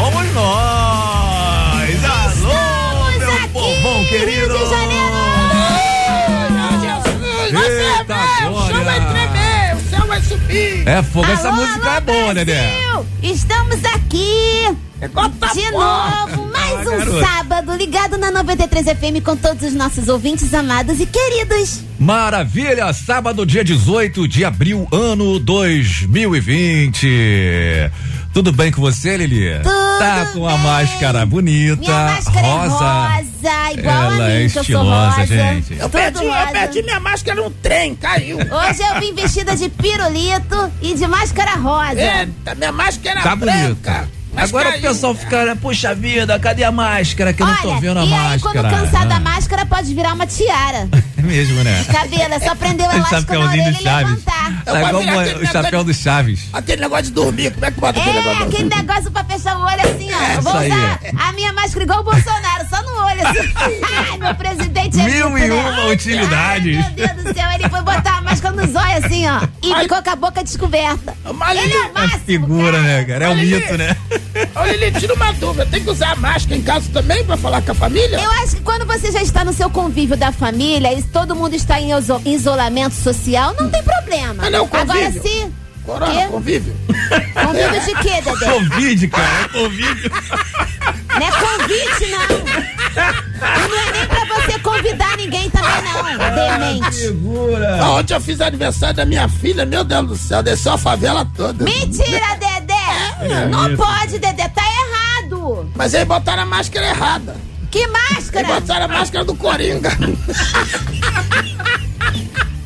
Somos nós! Alô, meu aqui, povão querido! Rio de Janeiro! Eita, glória! o céu vai subir. É fogo, essa Alô, música alô, é boa, Dedé. Brasil! Estamos aqui Tá de novo, mais um garoto. sábado ligado na 93 FM com todos os nossos ouvintes amados e queridos. Maravilha! Sábado, dia 18 de abril, ano 2020. Tudo bem com você, Lili? Tudo Tá com a máscara bonita, Minha máscara rosa. é rosa, igual Ela a mim, é que eu sou estilosa, rosa. gente. Eu perdi, eu perdi minha máscara num trem, caiu. Hoje eu vim vestida de pirulito e de máscara rosa. Eita, minha máscara Tá branca. bonito. Mas Agora o caiu. pessoal fica, né, puxa vida, cadê a máscara? Que eu não tô Olha, vendo a e aí máscara. quando cansar da Ah, máscara pode virar uma tiara. É mesmo, né? Cabelo, é só prender o elástico na orelha do e Chaves. levantar. Vou igual virar o- aquele o chapéu do Chaves. Aquele negócio de dormir, como é que bota aquele É, negócio? de aquele negócio pra fechar o olho assim, ó. Eu vou Isso aí. usar a minha máscara igual o Bolsonaro, só no olho assim. Ai, meu presidente é Mil e né? uma utilidades. Ai, meu Deus do céu, ele foi botar a máscara nos olhos assim, ó. E Mas- ficou com a boca descoberta. Mas, Ele é o É máximo, figura, cara. né, cara? É um mito, né? Olha, Lili, tira uma dúvida. Tem que usar máscara em casa também pra falar com a família? Eu acho que quando você já está no seu convívio da família e todo mundo está em iso- isolamento social, não tem problema. Ah, não, convívio. Agora sim. Corona, convívio. Convívio de quê, Dedé? Covid, cara. É Covid. Não é convite, não. E não é nem pra você convidar ninguém também, não. Demente. Figura. Ah, Ontem eu fiz aniversário da minha filha, meu Deus do céu, desceu a favela toda. Mentira, Dedé! Não pode, Dedé, tá errado. Mas aí botaram a máscara errada. Que Aí máscara? botaram a máscara do Coringa.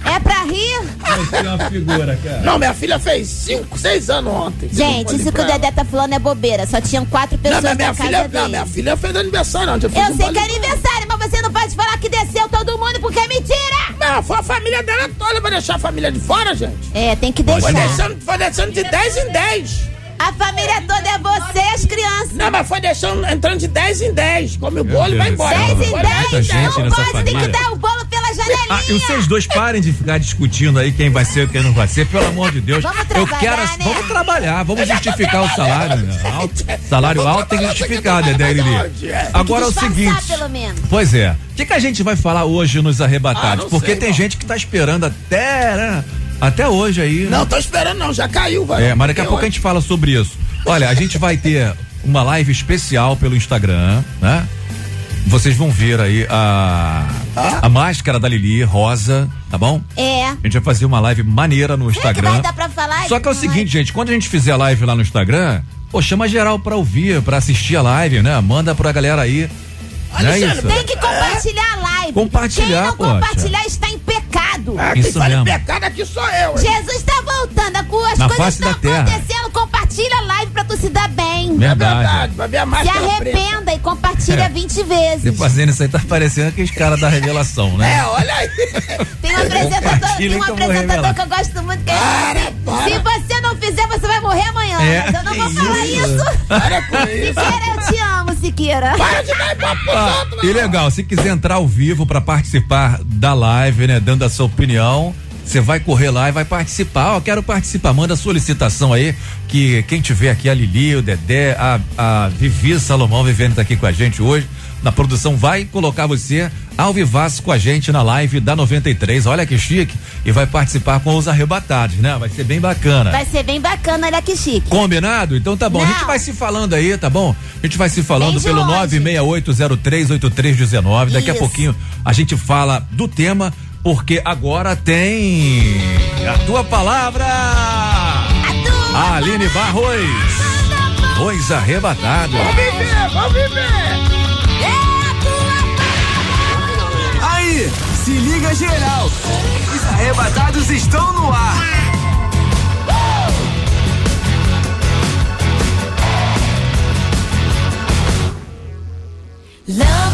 É pra rir? Você é uma figura, cara. Não, minha filha fez 5, 6 anos ontem. Gente, isso que o Dedé tá falando é bobeira. Só tinham quatro Não, pessoas mas minha na casa filha, não, dele. minha filha fez aniversário ontem. Eu um sei que é aniversário, mas você não pode falar que desceu todo mundo porque é mentira! Não, foi a família dela toda, vai deixar a família de fora, gente? É, tem que Foi deixar. deixando, foi deixando de 10 em 10. A família toda é você e as crianças. Não, mas foi deixando, entrando de 10 em 10. Come o bolo e vai embora. céu. 10 em Foi Muita 10, dez em gente não pode, tem que dar o bolo janelinha. Ah, e vocês dois parem de ficar discutindo aí quem vai ser e quem não vai ser, pelo amor de Deus. Vamos Eu trabalhar, quero. né? Vamos trabalhar, vamos justificar o salário. né? Alto. Salário alto tem que justificar, Dedé e trabalhar Lili. é? Agora é o seguinte. pelo menos. Pois é. O que, que a gente vai falar hoje nos arrebatados? Ah, não Porque sei, tem irmão. gente que tá esperando até, né? Até hoje aí. né? Não, tô esperando não, já caiu, vai. É, mas daqui a pouco a gente fala sobre isso. Olha, a gente vai ter uma live especial pelo Instagram, né? Vocês vão ver aí a, a máscara da Lili, rosa, tá bom? É. A gente vai fazer uma live maneira no Será que Instagram. vai dar pra falar? Só que é o seguinte, gente, quando a gente fizer a live lá no Instagram, pô, chama geral pra ouvir, pra assistir a live, né? Manda pra galera aí. É Alexandre, isso? Tem que compartilhar a live. Compartilhar, Quem não poxa. compartilhar está em pecado. Ah, quem Isso fala em pecado aqui sou eu. hein? Jesus está voltando. As Na coisas estão terra. acontecendo. Compartilha a live pra tu se dar bem. É Verdade. ver a Se máscara preta. arrependa e compartilha É. 20 Você vezes. fazendo isso aí tá parecendo aqueles caras da revelação, né? É, olha aí. Tem um apresentador, tem um que eu vou apresentador que eu gosto muito que ele Para, para. Se você não fizer, você vai morrer amanhã. É. Eu não vou falar isso? isso. Para com isso. Siqueira, eu te amo, Siqueira. Para de dar pros Ah, e legal, se quiser entrar ao vivo pra participar da live, né, dando a sua opinião, você vai correr lá e vai participar. Ó, quero participar, manda solicitação aí, que quem tiver aqui, a Lili, o Dedé, a, a Vivi Salomão vivendo tá aqui com a gente hoje, na produção vai colocar você ao vivaço com a gente na live da 93. Olha que chique. E vai participar com os arrebatados, né? Vai ser bem bacana. Vai ser bem bacana, olha que chique. Combinado? Então tá bom. A gente Não. vai se falando aí, tá bom? A gente vai se falando pelo longe. 968038319. Daqui a Isso. pouquinho a gente fala do tema, porque agora tem a tua palavra. A Aline Barros. Dois arrebatados. Vamos viver, vamos viver. É Aí, Se liga geral. Os arrebatados estão no ar. Lâmpada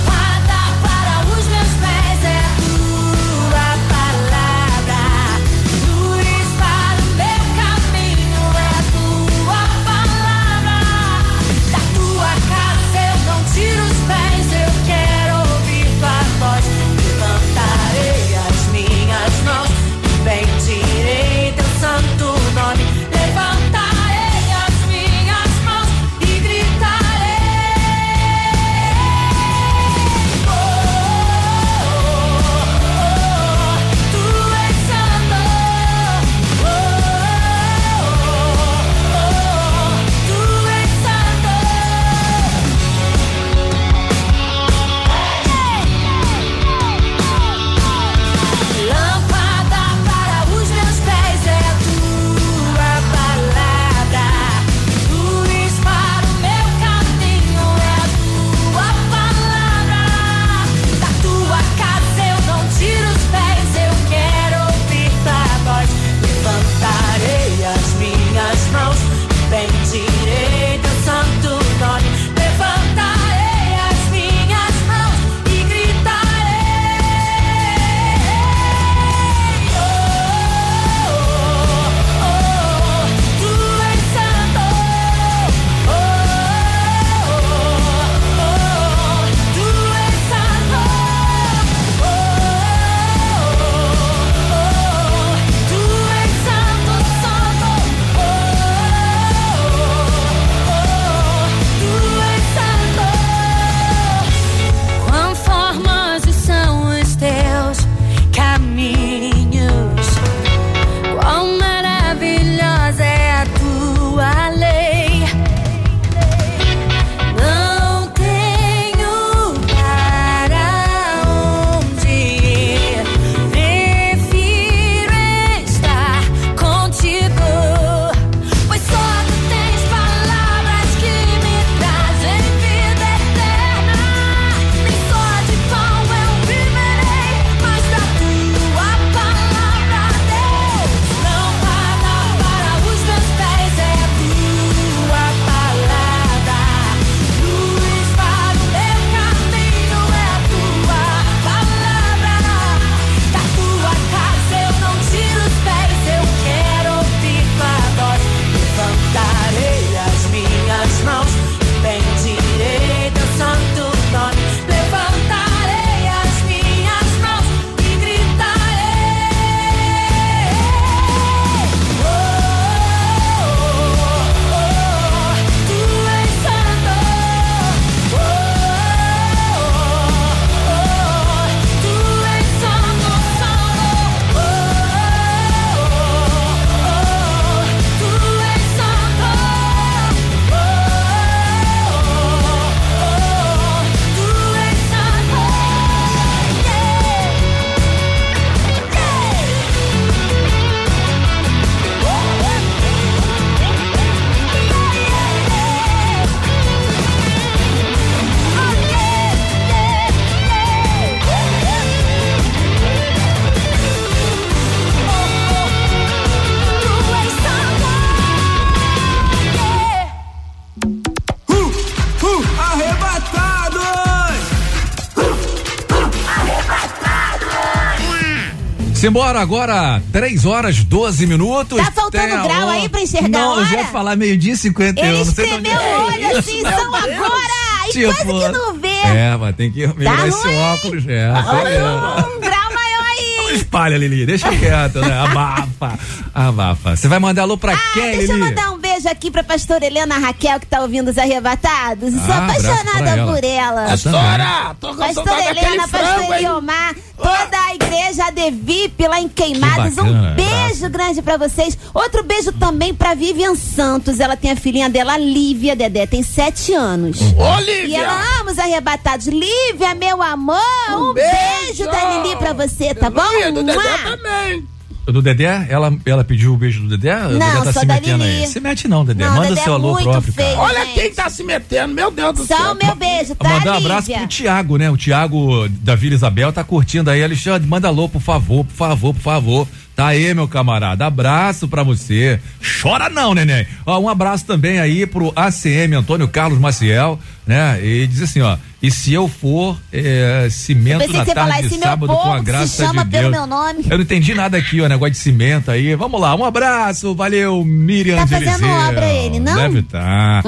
Simbora agora, 3 horas 12 minutos. Tá faltando a grau aí pra enxergar Não, eu já ia falar meio-dia e 51. Ele não espremeu o olho assim, são agora! E Tipo, quase que não vê. É, mas tem que melhorar esse ruim. óculos, é. Olha, um grau maior aí. Espalha, Lili, deixa quieto, né? Abafa, abafa. Você vai mandar alô pra Ah, quem, deixa eu Lili? mandar um beijo aqui pra pastora Helena Raquel, que tá ouvindo os arrebatados. Sou Ah, abraço apaixonada ela. por ela. Pastora, tô com Pastora Helena, pastor? Eliomar, toda a igreja ADVIP lá em Queimados. Que bacana, um beijo grande pra vocês. Outro beijo também pra Vivian Santos. Ela tem a filhinha dela, Lívia Dedé, tem sete anos. Ô, E ela Lívia! ama os arrebatados. Lívia, meu amor, um, beijo. beijo. da Lili pra você, tá bom? Do Dedé também. Do Dedé, ela, ela pediu o beijo do Dedé? o Dedé tá só se metendo Lili. aí. Se mete não, Dedé. Não, Manda Dedé seu é alô próprio, feio. cara. Olha quem tá se metendo, meu Deus do Só céu. o meu beijo, tá, Mandar um abraço pro Tiago, né? O Tiago da Vila Isabel tá curtindo aí. Alexandre, manda alô, por favor, por favor, por favor. Tá aí, meu camarada. Abraço pra você. Chora não, neném. Ó, um abraço também aí pro ACM Antônio Carlos Maciel, né? E diz assim, ó. E se eu for é, cimento Eu na tarde de "Se meu sábado com a graça chama de pelo Deus. meu nome. Eu não entendi nada aqui, ó, negócio de cimento aí. Vamos lá, um abraço, valeu, Miriam Tá fazendo obra ele, não? Hum. Deve estar.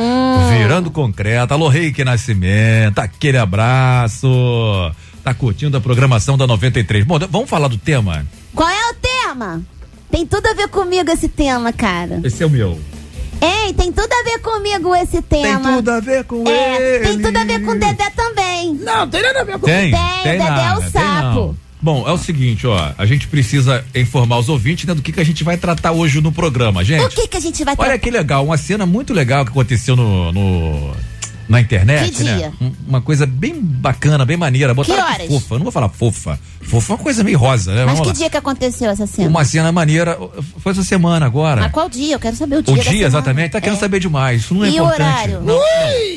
Virando concreto. Alô, Reiki Nascimento, aquele abraço. Tá curtindo a programação da 93. Bom, vamos falar do tema? Qual é o tema? Tem tudo a ver comigo esse tema, cara. Esse é o meu. Ei, tem tudo a ver comigo esse tema. Tem tudo a ver com É, ele. tem tudo a ver com o Dedé também. Não, tem nada a ver com Tem, Tem, tem Dedé é o nada, tem sapo. não. Bom, é o seguinte, ó, a gente precisa informar os ouvintes né, do que, que a gente vai tratar hoje no programa, gente. O que que a gente vai Olha ter? que legal, uma cena muito legal que aconteceu no, no- na internet, Que né? dia? Um- Uma coisa bem bacana, bem maneira. Botaram Que horas? fofa, eu não vou falar fofa. Fofa é uma coisa meio rosa, né? Mas Vamos que lá. dia que aconteceu essa cena? Uma cena maneira, foi essa semana agora. Mas qual dia? Eu quero saber o dia o dia, semana. exatamente, tá querendo É. saber demais. Isso não é E o importante. horário? Não, não.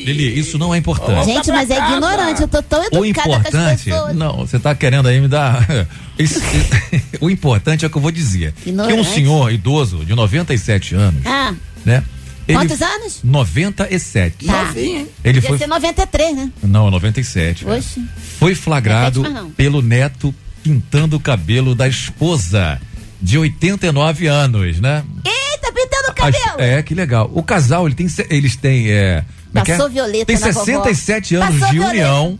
Lili, isso não é importante. Gente, mas é ignorante. Eu tô tão O educada com as importante, não, você tá querendo aí me dar. Isso- o importante é o que eu vou dizer. Que um Ignorante. senhor idoso de 97 anos, Ah, né? Ele- Quantos anos? 97. Tá. novinho? Ele Podia foi. ser 93, né? Não, 97. cara. Oxe. Foi flagrado Repete, pelo neto pintando o cabelo da esposa de 89 anos, né? Eita, pintando o As- cabelo. é, que legal. O casal, ele tem, eles têm. É, é é? Passou violeta Tem na vovó. 67 anos Passou de violeta. união.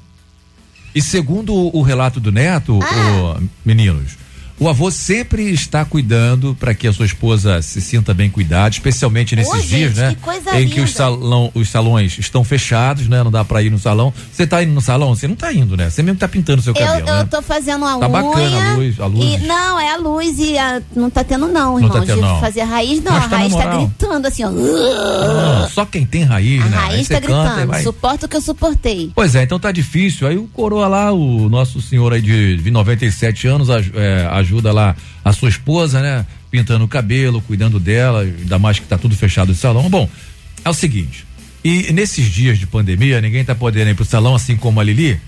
E segundo o, o relato do neto, Ah. o- meninos, o avô sempre está cuidando para que a sua esposa se sinta bem cuidada, especialmente nesses Ô, dias, gente, né? que coisa em que os, linda. salão, os salões estão fechados, né? Não dá para ir no salão. Você tá indo no salão? Você não tá indo, né? Você mesmo tá pintando seu Eu, cabelo, eu né? tô fazendo a Tá unha. bacana a luz, a luz. E, não, é a luz e a- não tá tendo não, Não irmão. tá tendo, de não. fazer raiz, não. Mas a tá raiz tá moral. gritando assim, ó. Ah, só quem tem raiz, A né? Raiz você tá canta e gritando. vai. Suporta o que eu suportei. Pois é, então tá difícil. Aí o coroa lá, o nosso senhor aí de, de 97 anos, aj- é, ajuda lá a sua esposa, né? Pintando o cabelo, cuidando dela, ainda mais que tá tudo fechado o salão. Bom, é o seguinte. E nesses dias de pandemia, ninguém tá podendo ir pro salão, assim como a Lili.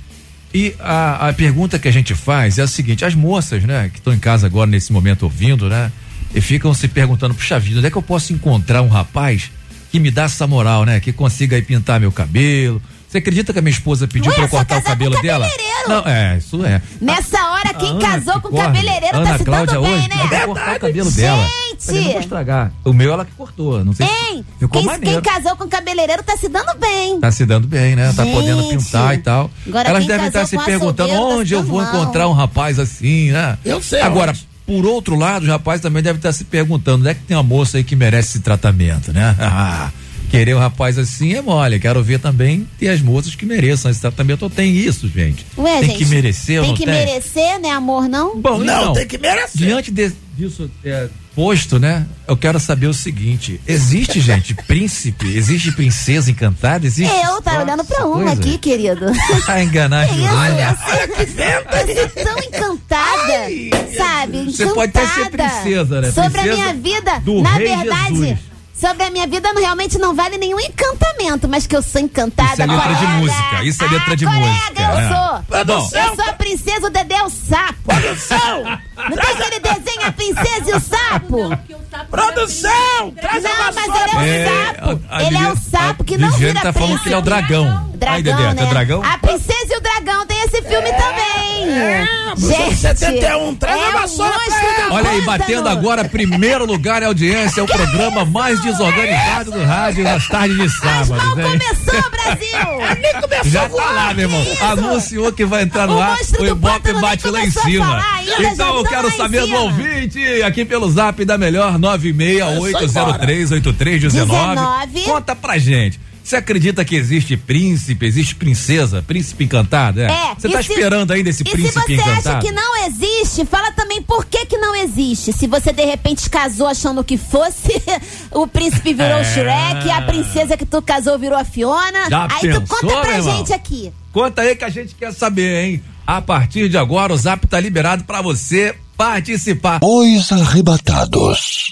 E a, a pergunta que a gente faz é a seguinte: as moças, né, que estão em casa agora nesse momento ouvindo, né, e ficam se perguntando, puxa vida, onde é que eu posso encontrar um rapaz que me dá essa moral, né, que consiga aí pintar meu cabelo? Você acredita que a minha esposa pediu pra eu cortar o cabelo dela? Não, é, isso é. Nessa quem Ana casou que com corre. cabeleireiro Ana tá se Cláudia dando bem, hoje né? vai cortar o cabelo dela. Gente! Mas eu não vou estragar. O meu ela que cortou, não sei se Hein? ficou Quem, maneiro. quem casou com cabeleireiro tá se dando bem. Tá se dando bem, né? Tá Gente. podendo pintar e tal. Agora Elas devem estar se com perguntando tá se onde eu dando vou mal. encontrar um rapaz assim, né? Eu sei Agora, onde. por outro lado, os rapazes também devem estar se perguntando, onde é que tem uma moça aí que merece esse tratamento, né? Querer um rapaz assim é mole. Quero ver também ter as moças que mereçam esse tratamento. Ou tem isso, gente? Ué, tem gente, que merecer Tem que tem? merecer, né, amor, não? Bom, Não, então, tem que merecer. Diante de- disso é, posto, né? Eu quero saber o seguinte: existe, gente, príncipe? Existe princesa encantada? Existe. Eu, tá olhando pra uma coisa? aqui, querido. Pra enganar a Isso, Jurânia. Eu sou tão encantada, sabe? Você pode até ser Encantada princesa, né? Sobre Princesa a minha vida, do na Rei verdade, Jesus. Sobre a minha vida não, realmente não vale nenhum encantamento, mas que eu sou encantada. Isso é letra de colega. música, isso é letra de ah, colega, música, eu né? sou. Produção. Eu sou a princesa, o Dedé é o sapo. Produção! Não tem aquele desenho A Princesa e o Sapo? Produção! Traz a Não, mas ele é o É, sapo. a- a ele é o sapo que a não Ligiane vira tá falando que ele é o príncipe. dragão. Dragão, Ai, Dedé, né? tu é dragão? A Princesa e o Dragão tem esse filme também. É, Gente, 71, traz é a vassoura do Olha aí, batendo agora, primeiro lugar em audiência, é o programa mais desorganizado do rádio nas tardes de Mas sábado, mal né? começou, Brasil! Nem começou Já tá lá, meu irmão. isso? Anunciou que vai entrar no O ar, o Ibope bate lá em cima. ainda, então eu quero saber do ouvinte, aqui pelo zap da melhor 968038319. 19. Conta pra gente. Você acredita que existe príncipe, existe princesa, príncipe encantado? É. É, Você e tá se- esperando ainda esse E se príncipe você encantado? acha que não existe, fala também por que que não existe. Se você de repente casou achando que fosse, o príncipe virou É. o Shrek, a princesa que tu casou virou a Fiona. Já Aí pensou, tu conta pra gente aqui. Conta aí que a gente quer saber, hein? A partir de agora, o Zap tá liberado pra você participar. Os arrebatados.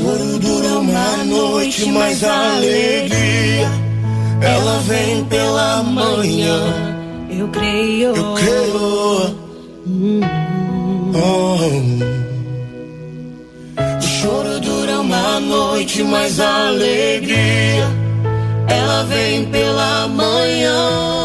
O choro dura uma noite, mas a alegria ela vem pela manhã. Eu creio. Eu creio. Oh. O choro dura uma noite, mas a alegria ela vem pela manhã.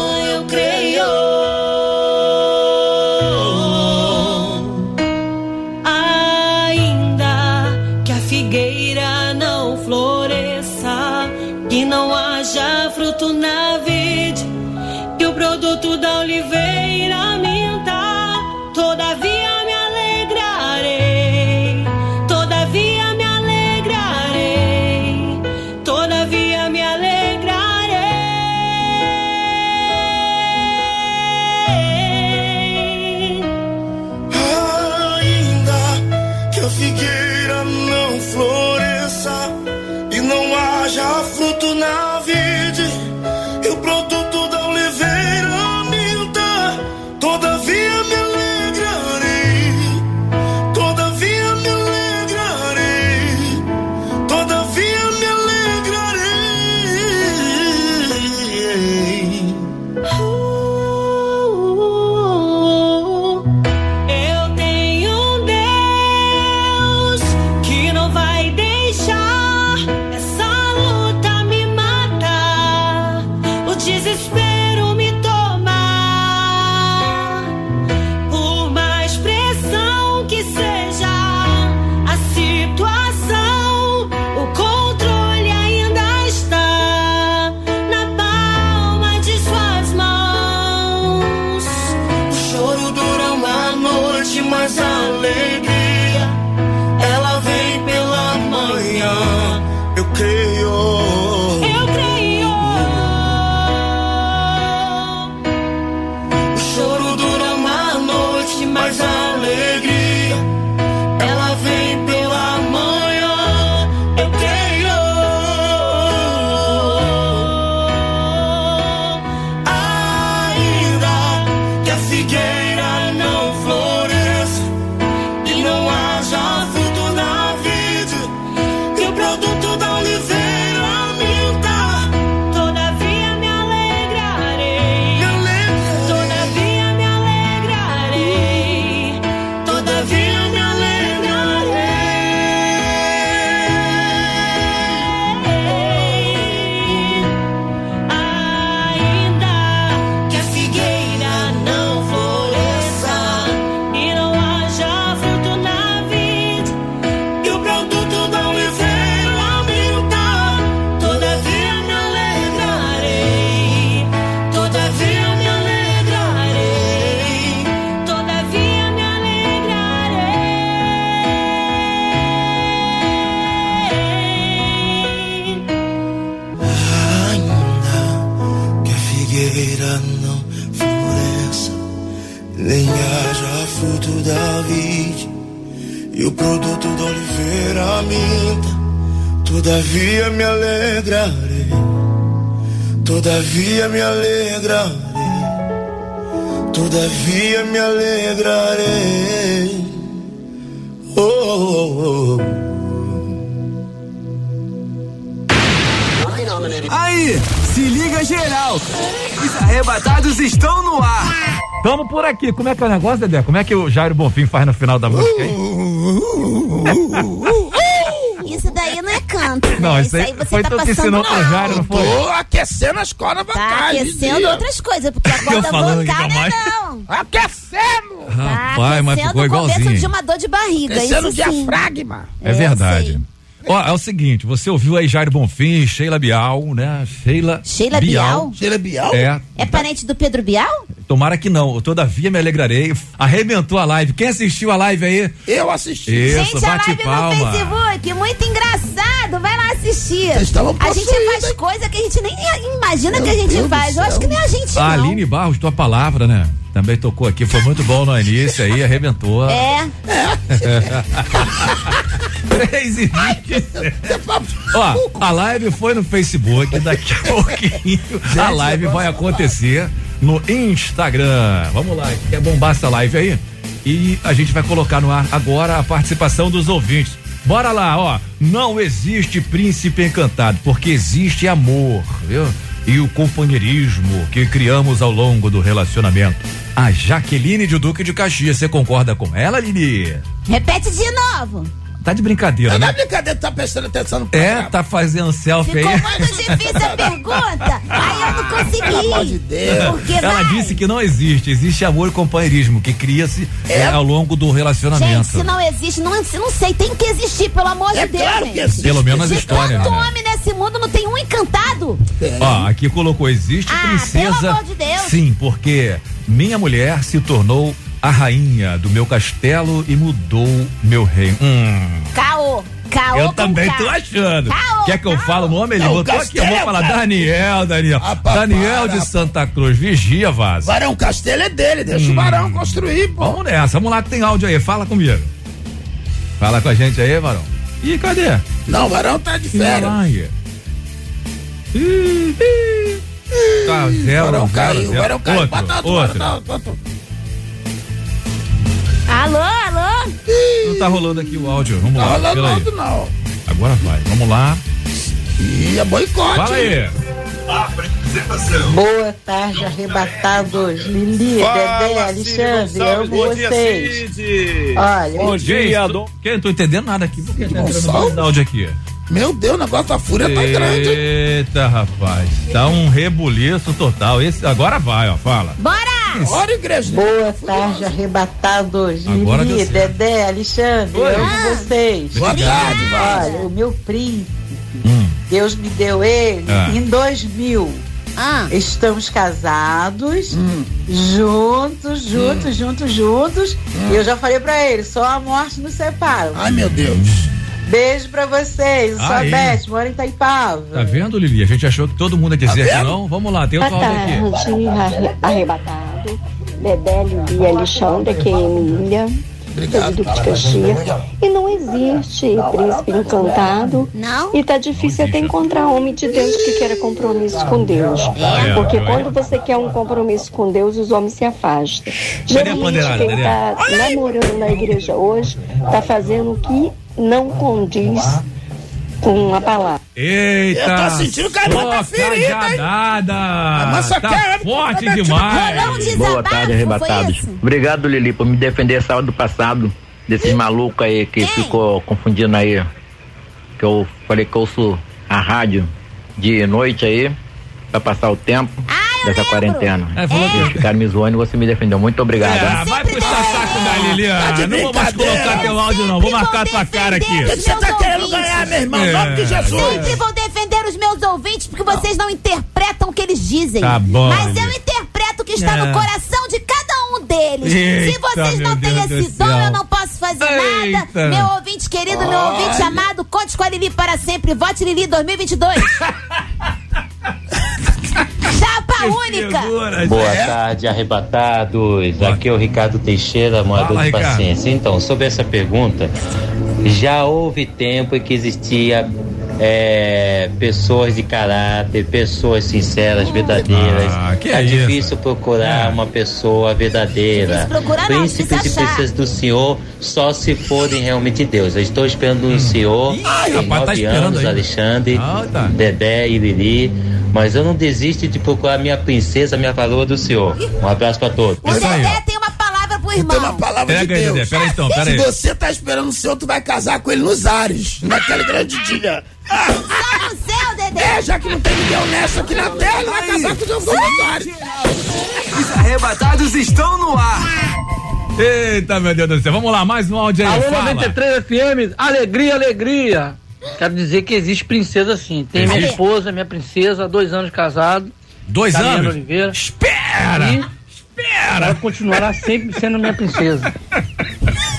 Todavia me alegrarei, todavia me alegrarei. Oh, oh, oh. Aí, se liga geral. Os arrebatados estão no ar. Tamo por aqui. Como é que é o negócio, Dedé? Como é que o Jairo Bonfim faz no final da música, hein? Não, isso aí você foi tá tu que passando ensinou. Jairo, não foi? Tô aquecendo as cordas Tá vocais. aquecendo Didi. outras coisas, porque a corda vocal não é Mari. não. Aquecendo! Tá Rapaz, mas aquecendo ficou igualzinho. de uma dor de barriga, Aquecendo o isso sim. diafragma. É É, verdade. Ó, é o seguinte, você ouviu aí Jairo Bonfim, Sheila Bial, né? Sheila. Sheila Bial? Sheila Bial? É. É parente do Pedro Bial? Tomara que não. Todavia me alegrarei. Arrebentou a live. Quem assistiu a live aí? Eu assisti. Isso, Gente, a live palma. no Facebook, muito engraçado. Vai lá assistir. Vocês estavam A gente faz hein? coisa que a gente nem imagina Meu que a gente Deus faz. Eu acho que nem a gente A não. Aline Barros, tua palavra, né? Também tocou aqui. Foi muito bom no início aí, arrebentou. É, 3 e 27. Ó, a live foi no Facebook, daqui a pouquinho a live vai acontecer no Instagram. Vamos lá, quer bombar essa live aí? E a gente vai colocar no ar agora a participação dos ouvintes. Bora lá, ó. Não existe príncipe encantado, porque existe amor, viu? E o companheirismo que criamos ao longo do relacionamento. A Jaqueline de Duque de Caxias, você concorda com ela, Lili? repete de novo. Tá de brincadeira, Não é né? brincadeira, tá prestando atenção no É, programa. tá fazendo selfie Ficou aí. muito difícil a pergunta. Aí eu não consegui. Pelo amor de Deus. Porque Ela vai. disse que não existe, existe amor e companheirismo que cria-se é, ao longo do Gente, relacionamento. se não existe, não, não sei, tem que existir, pelo amor É de Deus, claro gente. que existe. Pelo menos as De histórias, tanto né? homem nesse mundo, não tem um encantado. Ó, aqui colocou existe Ah, princesa. pelo amor de Deus. Sim, porque minha mulher se tornou a rainha do meu castelo e mudou meu reino. Hum, Caô. Caô eu também K. tô achando. Caô, Quer que eu caô. fale o nome? Ele botou aqui, eu vou falar. Daniel, Daniel. Ah, Daniel de ah, Santa Cruz, vigia, vaza. Varão Castelo é dele, deixa o Varão construir, pô. Vamos nessa, vamos lá que tem áudio aí, fala comigo. Fala com a gente aí, Varão. Ih, cadê? Não, o Varão tá de férias. Ih, ih. Tá, zero, Varão zero, caiu, zero. Varão caiu. Outro, outro, outro. Alô, alô? Não tá rolando aqui o áudio, vamos Tá lá, rolando peraí. outro, não. Agora vai, vamos lá. Ih, é boicote. Fala aí. Boa tarde, arrebatados. Lili, Dedé, Alexandre, amo vocês. Olha, Bom dia, Dom. Que? Não tô entendendo nada aqui. Por que tá entrando áudio aqui? Meu Deus, o negócio da fúria tá grande. Eita, rapaz. Tá um rebuliço total. Esse, agora vai, ó, fala. Bora! Bora, igreja. boa tarde, arrebatados. Agora Lili. Dedé, Alexandre, Oi. amo vocês. Obrigado, Olha, o meu príncipe, Hum. Deus me deu ele Ah. em 2000. Ah, Estamos casados, Hum. juntos, juntos, juntos, juntos. E eu já falei pra ele, só a morte nos separa. Ai, meu Deus. Beijo pra vocês. Eu sou a Aí. Beth, moro em Itaipava. Tá vendo, Lili? A gente achou que todo mundo ia dizer Tá que não. Vamos lá, tem outro áudio aqui. arrebatado. Dedé, Lili, Alexandre, aqui é Emília. Obrigado. Duque de Caxias. E não existe príncipe encantado. não? E tá difícil até encontrar homem de Deus que queira compromisso com Deus. É, Porque quando você quer um compromisso com Deus, os homens se afastam. Geralmente quem Dedé? tá namorando na igreja hoje tá fazendo o que não condiz com a palavra. Eita! Eu tô sentindo que a irmã tá só ferida, hein? cajadada! Mas só Tá forte tá metido demais! Rolou Boa tarde, arrebatados. Obrigado, Lili, por me defender sábado passado desses malucos aí que Quem? ficou confundindo aí. Que eu falei que eu ouço a rádio de noite aí, pra passar o tempo Ah, dessa lembro. quarentena. É, falou Eles que- ficaram me zoando e você me defendeu. Muito obrigado. Ah, hein? vai puxar saco Tá não vou mais colocar teu áudio, não. Vou marcar vou tua cara aqui. defender O que você tá querendo ganhar, meu irmão? Em É. nome de Jesus. Sempre vou defender os meus ouvintes porque vocês não interpretam o que eles dizem. Tá bom, Mas eu interpreto o que está É. no coração de cada um deles. Eita, Se vocês não têm Deus esse dom, eu não posso fazer Eita. nada. Meu ouvinte querido, meu ouvinte amado, conte com a Lili para sempre. Vote Lili 2022. Chapa única. Boa gente. tarde, arrebatados. Aqui é o Ricardo Teixeira, morador Fala, de Ricardo. paciência. Então, sobre essa pergunta, já houve tempo em que existia é, pessoas de caráter, pessoas sinceras, verdadeiras. Ah, que é é difícil procurar É. uma pessoa verdadeira. Procurar Príncipes e princesas do Senhor só se forem realmente Deus. Eu estou esperando o Senhor Ih, tem rapaz, tá nove esperando anos, aí. Alexandre, Ah, tá. Dedé e Lili. Mas eu não desisto de procurar minha princesa, minha varoa do senhor. Um abraço pra todos. O Dedé tem uma irmão. Tem uma palavra Pega de aí, Deus. Dedé, pera então, pera Se aí. você tá esperando o seu, tu vai casar com ele nos ares, naquele grande dia. Só no céu, Dedé. É, já que não tem ninguém honesto aqui na terra, ele vai casar com o Jesus nos ares. Os arrebatados estão no ar. Eita, meu Deus do céu. Vamos lá, mais um áudio aí. Alô, fala. 93 FM, alegria, alegria. Quero dizer que existe princesa sim. Tem minha Existe? esposa, minha princesa, dois anos casado. Dois anos? Oliveira. Espera! E Ela continuará sempre sendo minha princesa.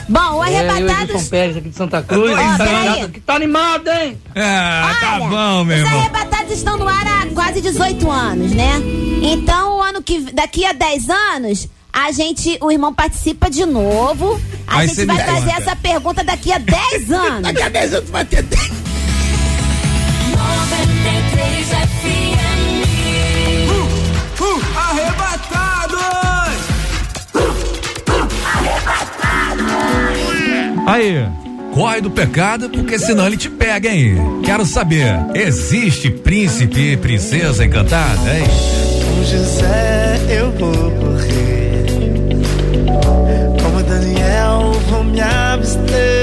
Bom, o É, eu arrebatados. Edson Pérez aqui de Santa Cruz. Tá, ligado? que tá animado, hein? Ah, tá Olha, bom, meu Os irmão. arrebatados estão no ar há quase 18 anos, né? Então, o ano que daqui a 10 anos, a gente, o irmão participa de novo. A Vai gente vai fazer conta. essa pergunta daqui a 10 anos. Daqui a 10 anos vai ter 10. Aí, corre do pecado, porque senão ele te pega, hein? Quero saber, existe príncipe e princesa encantada, hein? Com José eu vou correr. Como Daniel, vou me abster.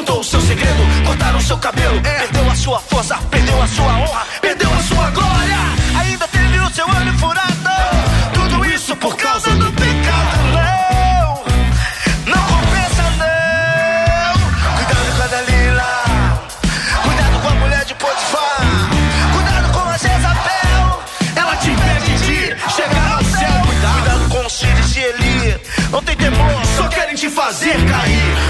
Contou o seu segredo. Cortaram o seu cabelo, perdeu a sua força, perdeu a sua honra, perdeu a sua glória. Ainda teve o seu olho furado. Tudo isso por causa do pecado. Não, não compensa, não. Cuidado com a Dalila. Cuidado com a mulher de Potifar. Cuidado com a Jezabel. Ela te impede de chegar ao céu. Cuidado com os filhos de Eli. Não tem temor, só querem te fazer cair.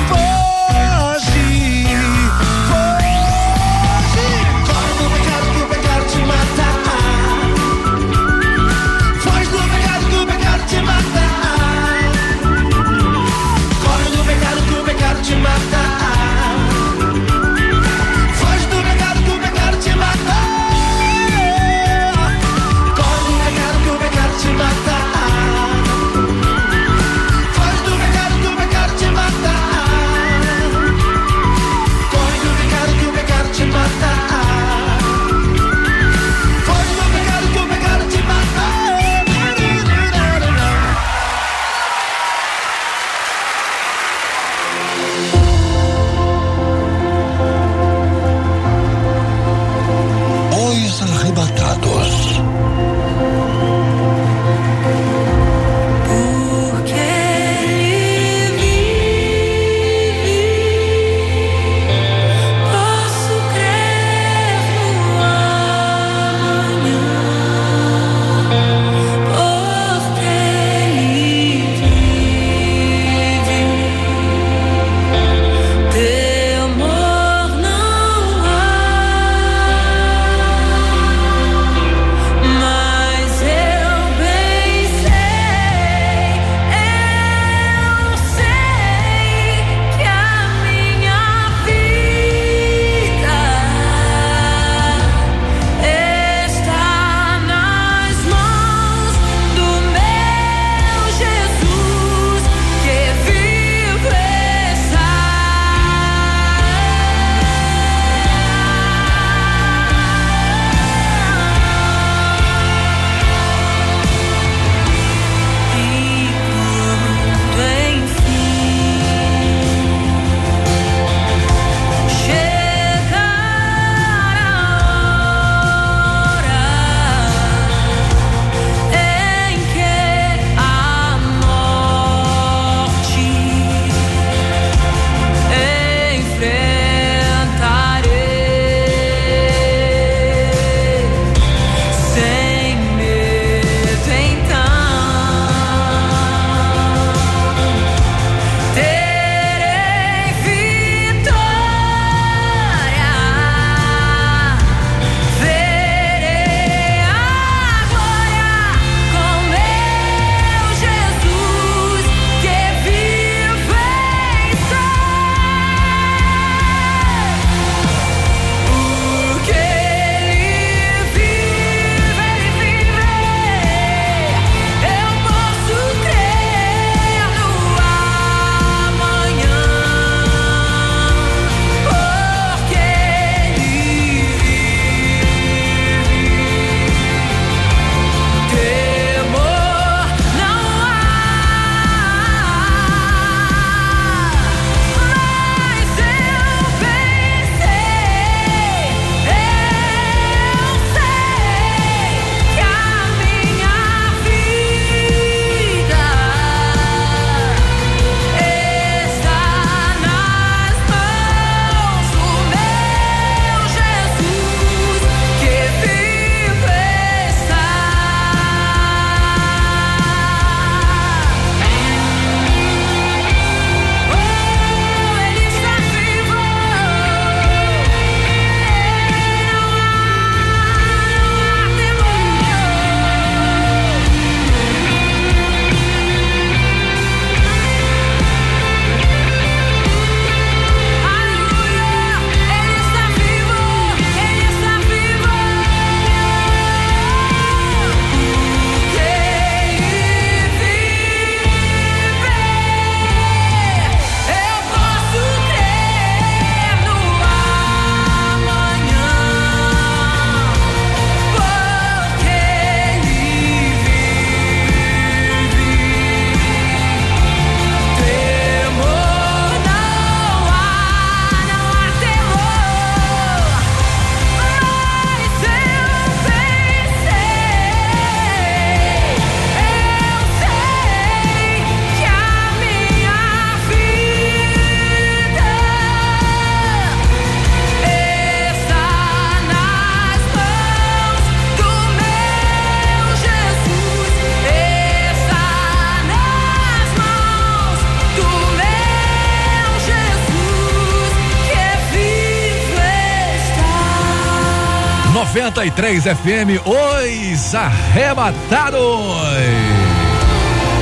93 FM, os arrebatados.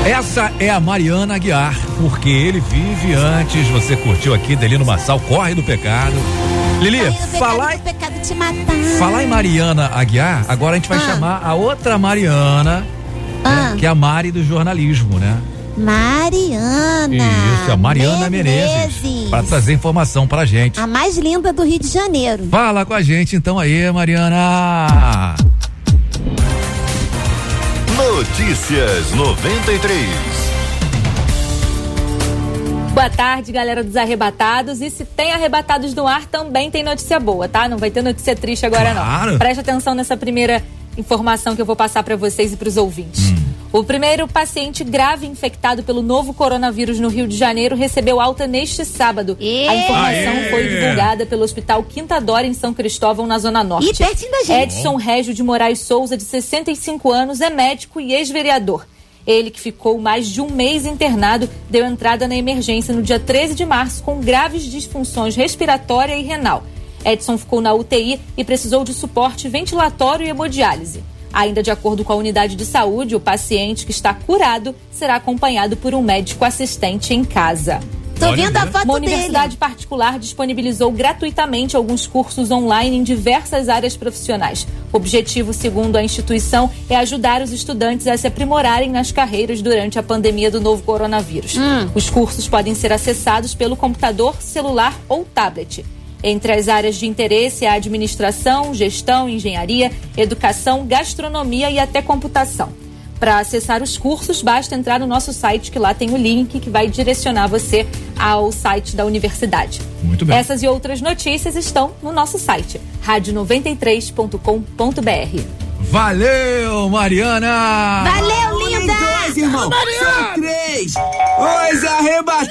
Essa é a Mariana Aguiar, porque ele vive antes. Você curtiu aqui, Delino Massal, corre do pecado. Lili, falar, O pecado te matar. falar em Mariana Aguiar, agora a gente vai Ah. chamar a outra Mariana, né, que é a Mari do jornalismo, né? Mariana. Isso, a Mariana Menezes, Menezes. Para trazer informação pra gente. A mais linda do Rio de Janeiro. Fala com a gente então aí, Mariana. Notícias 93. Boa tarde, galera dos arrebatados. E se tem arrebatados no ar, também tem notícia boa, tá? Não vai ter notícia triste agora, Claro. não. Preste atenção nessa primeira informação que eu vou passar para vocês e para os ouvintes. O primeiro paciente grave infectado pelo novo coronavírus no Rio de Janeiro recebeu alta neste sábado. A informação Aê! foi divulgada pelo Hospital Quinta Dora em São Cristóvão, na Zona Norte. Ih, pertinho da gente. Edson Régio de Moraes Souza, de 65 anos, é médico e ex-vereador. Ele, que ficou mais de um mês internado, deu entrada na emergência no dia 13 de março com graves disfunções respiratória e renal. Edson ficou na UTI e precisou de suporte ventilatório e hemodiálise. Ainda de acordo com a unidade de saúde, o paciente que está curado será acompanhado por um médico assistente em casa. Tô vendo a foto Uma dele. universidade particular disponibilizou gratuitamente alguns cursos online em diversas áreas profissionais. O objetivo, segundo a instituição, é ajudar os estudantes a se aprimorarem nas carreiras durante a pandemia do novo coronavírus. Os cursos podem ser acessados pelo computador, celular ou tablet. Entre as áreas de interesse há administração, gestão, engenharia, educação, gastronomia e até computação. Para acessar os cursos, basta entrar no nosso site, que lá tem o link que vai direcionar você ao site da universidade. Muito bem. Essas e outras notícias estão no nosso site, rádio93.com.br. Valeu, Mariana! Valeu, linda! Dois, irmão. São três. Os arrebatados.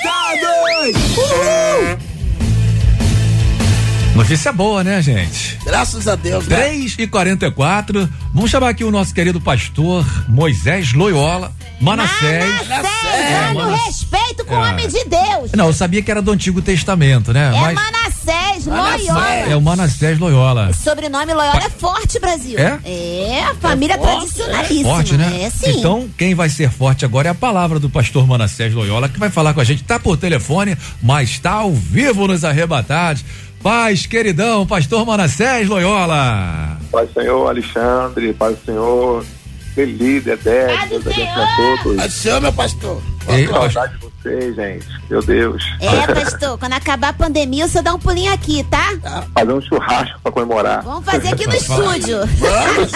Notícia boa, né, gente? Graças a Deus, né? 3 e 44 Vamos chamar aqui o nosso querido pastor Moisés Loyola, Manassés. Manassés, olha o Manas- respeito com o É. homem de Deus. Não, eu sabia que era do Antigo Testamento, né? É Mas Manassés, Loyola. é o Manassés Loyola. Sobrenome Loyola é forte, Brasil. É? É, a família tradicionalíssima. Forte, né? É, sim. Então, quem vai ser forte agora é a palavra do pastor Manassés Loyola, que vai falar com a gente. Tá por telefone, mas tá ao vivo nos arrebatados. Paz, queridão, pastor Manassés Loyola. Pai do Senhor Alexandre, Pai do Senhor Feliz, Dedé, Deus abençoe a todos. Do Senhor, meu pastor. Ei, Que gente. Meu Deus. É, pastor, quando acabar a pandemia, o senhor dá um pulinho aqui, tá? Fazer um churrasco pra comemorar. Vamos fazer aqui no estúdio. Vamos.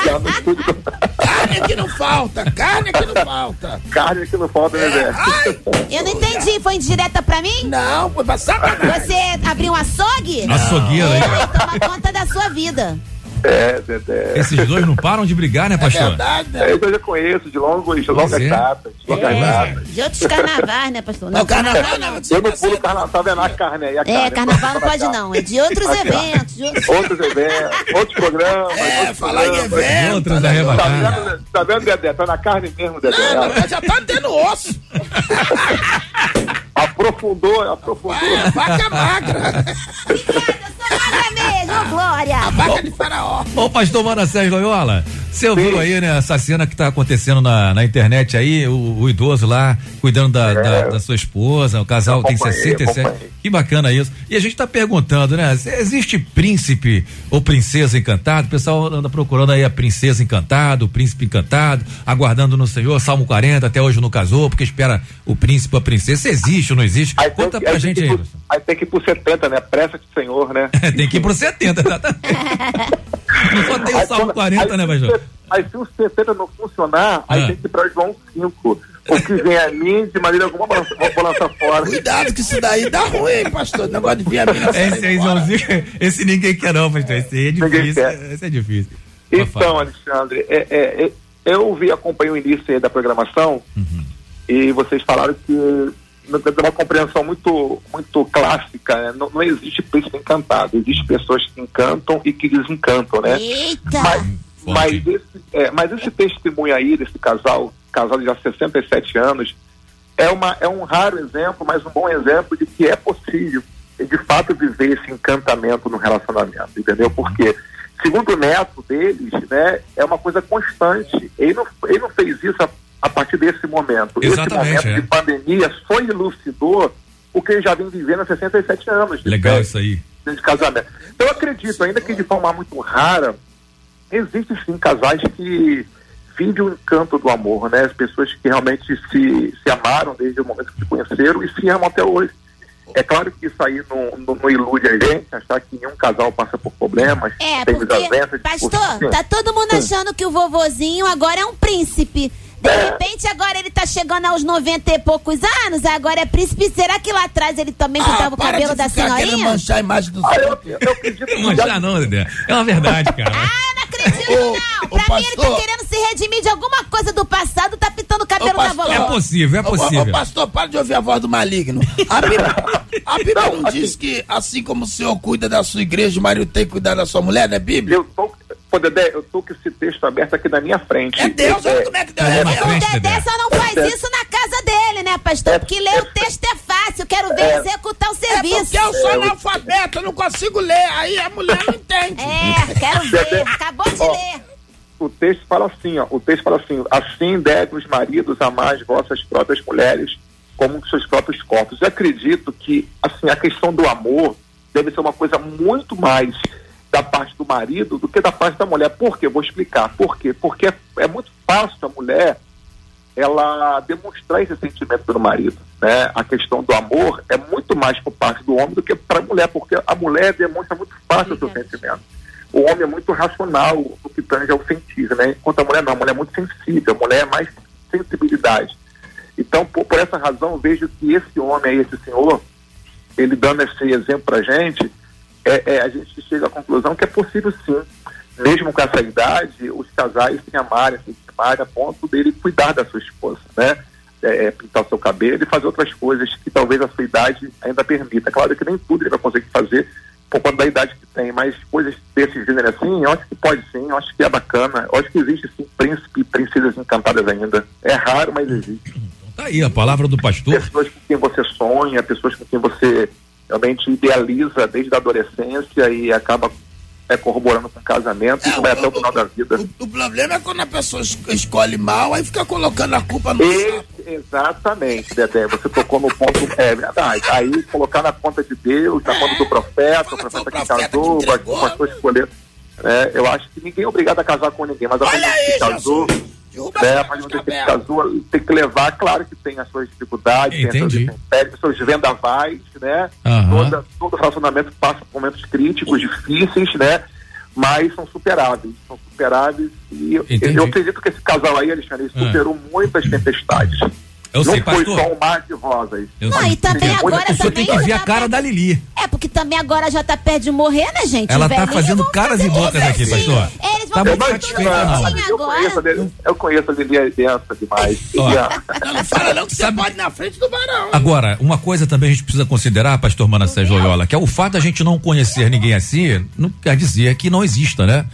Carne que não falta, carne que não falta. Carne que não falta, né, Dedé? Eu não entendi, foi indireta pra mim? Não, foi pra sacanagem. Você abriu um açougue? Açougueira aí. É, toma conta da sua vida. É, Dedé. Esses dois não param de brigar, né, pastor? É, eu já conheço de longos, de longas é. datas. De longas É, datas. de outros carnavais, né, pastor? Não, carnaval não. Eu não pulo carnaval, tá vendo a carne aí? A É, carne, carnaval não tá pode não, é de outros eventos. De outros... Outros eventos, outros programas. É, outros falar em programas. evento. Outros né? Tá vendo, tá vendo, Dedé? Tá na carne mesmo, Dedé. Não, já tá tendo osso. Aprofundou, aprofundou. É, vaca magra. Magra mesmo, ô, Glória! A vaca de faraó. Ô, pastor Manassés Loyola, você ouviu aí, né, essa cena que tá acontecendo na, na internet aí, o, o idoso lá cuidando da, da, da sua esposa, o casal tem acompanhei, 67. acompanhei. Que bacana isso. E a gente tá perguntando, né, se existe príncipe ou princesa encantado? O pessoal anda procurando aí a princesa encantada, o príncipe encantado, aguardando no Senhor, Salmo 40, até hoje não casou, porque espera o príncipe ou a princesa. Se existe ou não existe? Aí tem Conta que- pra aí tem gente aí. Aí tem que ir pro 70, né? Pressa-te, Senhor, né? tem que ir pro 70, exatamente. Não só tem o Salmo quando- 40, aí né, pastor? se- Aí se o 70 não funcionar, aí Ah. tem que ir pra João 5. O que vem a mim, de maneira alguma, vou lançar fora. Cuidado que isso daí dá ruim, hein, pastor. O negócio de vir a mim. Esse aí, Joãozinho, esse ninguém quer não, pastor. Esse aí é Ninguém difícil. quer. Esse é difícil. Então, Alexandre, é, é, é, eu vi, acompanhei o início aí da programação Uhum. e vocês falaram que tem uma compreensão muito, muito clássica, né? não, não existe príncipe encantado, existem pessoas que encantam e que desencantam, né? Eita! Mas, mas, esse, é, mas esse testemunho aí desse casal, casal de já 67 anos, é, uma, é um raro exemplo, mas um bom exemplo de que é possível, de fato, viver esse encantamento no relacionamento, entendeu? Porque segundo o neto deles, né, é uma coisa constante. Ele não, ele não fez isso a, a partir desse momento. Exatamente, Esse momento é. de pandemia só elucidou o que ele já vem vivendo há 67 anos. Legal isso aí. de casamento. Então eu acredito, ainda que de forma muito rara, existe sim casais que vivem o encanto do amor, né? As pessoas que realmente se, se amaram desde o momento que se conheceram e se amam até hoje. É claro que isso aí não, não, não ilude a gente, achar que nenhum casal passa por problemas, É, tem porque, desavenças. pastor, tá todo mundo achando que o vovozinho agora é um príncipe. De repente, agora ele tá chegando aos 90 e poucos anos, agora é príncipe. Será que lá atrás ele também pintava o para cabelo de da senhorinha? manchar a imagem dos Ah, eu, eu acredito que Não, não, Dedé. É uma verdade, cara. Não, pra mim ele tá querendo se redimir de alguma coisa do passado, tá pintando o cabelo da vovó. É possível, é Ô, ô, possível. ô, pastor, para de ouvir a voz do maligno. A Bíblia, a Bíblia não diz que assim como o senhor cuida da sua igreja, o marido tem que cuidar da sua mulher, não é Bíblia? Eu tô, pô, Dedé, eu tô com esse texto aberto aqui na minha frente. É Deus, olha como é que Deus é. O Dedé só não faz isso na casa dele, né, pastor? Porque ler o texto é fácil, quero ver executar o serviço. É porque eu sou analfabeto, eu não consigo ler, aí a mulher não entende. É, quero ver. Acabou de Ó, ler. o texto fala assim, ó, o texto fala assim, assim devem os maridos amar as vossas próprias mulheres como os seus próprios corpos. Eu acredito que, assim, a questão do amor deve ser uma coisa muito mais da parte do marido do que da parte da mulher. Por quê? Vou explicar. Por quê? Porque é, é muito fácil a mulher ela demonstrar esse sentimento pelo marido, né? A questão do amor é muito mais por parte do homem do que para a mulher, porque a mulher demonstra muito fácil o seu sentimento. O homem é muito racional no que tange ao sentir, né? Enquanto a mulher não, a mulher é muito sensível, a mulher é mais sensibilidade. Então, por, por essa razão, vejo que esse homem aí, esse senhor, ele dando esse exemplo pra gente, é, é, a gente chega à conclusão que é possível sim, mesmo com essa idade, os casais se amarem, se estimarem a ponto dele cuidar da sua esposa, né? É, é, pintar o seu cabelo e fazer outras coisas que talvez a sua idade ainda permita. Claro que nem tudo ele vai conseguir fazer por conta da idade que tem, mas coisas desse gênero assim, eu acho que pode sim, eu acho que é bacana, eu acho que existe sim príncipe e princesas encantadas ainda. É raro, mas existe. Tá aí a palavra do pastor. Pessoas com quem você sonha, pessoas com quem você realmente idealiza desde a adolescência e acaba é, corroborando com o casamento e vai até o final da vida. O problema é quando a pessoa es- escolhe mal, aí fica colocando a culpa no Esse- exatamente, Dedé. Você tocou no ponto. É verdade. Aí colocar na conta de Deus, na conta do profeta, o profeta que casou, o pastor escolher. É, eu acho que ninguém é obrigado a casar com ninguém, mas a pessoa que casou. Né, mas você que casou tem que levar, claro que tem as suas dificuldades, tem as suas Entendi. seus vendavais, né? Toda, todo relacionamento passa por momentos críticos, difíceis, né? Mas são superáveis, são superáveis e eu, Entendi. eu acredito que esse casal aí, Alexandre, Ah. superou muitas tempestades. Eu Não sei, foi pastor. só um mar de rosas. Eu Não, sei. e também agora senhor tem que também ver a cara da Lili. É, porque também agora já tá perto de morrer, né, gente? Ela tá fazendo caras e bocas aqui, pastor. Eles Tá vão muito fazer satisfeito, Eu conheço, a Lili- eu conheço a Lili é densa demais. Não, não fala não que você pode na frente do varão. Agora, uma coisa também a gente precisa considerar, pastor Manassés Loyola, que é o fato da gente não conhecer ninguém assim, não quer dizer que não exista, né?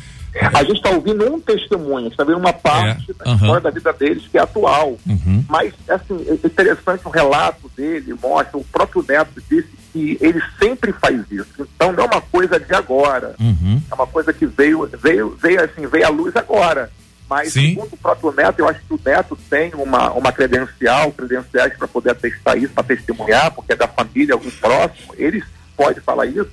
A gente está ouvindo um testemunho, a gente está vendo uma parte da aham. história da vida deles que é atual. Uhum. Mas, assim, é interessante o relato dele, mostra, o próprio neto disse que ele sempre faz isso. Então não é uma coisa de agora. Uhum. É uma coisa que veio, veio, veio assim, veio à luz agora. Mas Sim. segundo o próprio neto, eu acho que o neto tem uma, uma credencial, credenciais para poder atestar isso, para testemunhar, porque é da família, algum próximo, ele pode falar isso,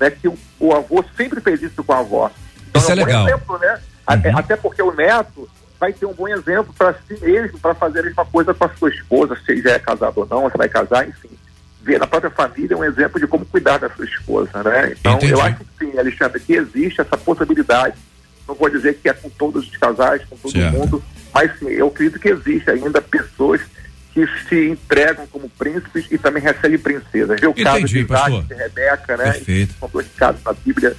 né? Que o, o avô sempre fez isso com a avó. Então, Isso é um bom legal. exemplo, né? Até, até porque o neto vai ter um bom exemplo para si mesmo, para fazer a mesma coisa com a sua esposa, se já é casado ou não, se vai casar, enfim. Ver na própria família um exemplo de como cuidar da sua esposa, né? Então, Entendi. eu acho que sim, Alexandre, que existe essa possibilidade. Não vou dizer que é com todos os casais, com todo Certo. mundo, mas sim, eu acredito que existe ainda pessoas que se entregam como príncipes e também recebem princesas. Vê o caso de Isaac e Rebeca, né? Perfeito. São dois casos na Bíblia.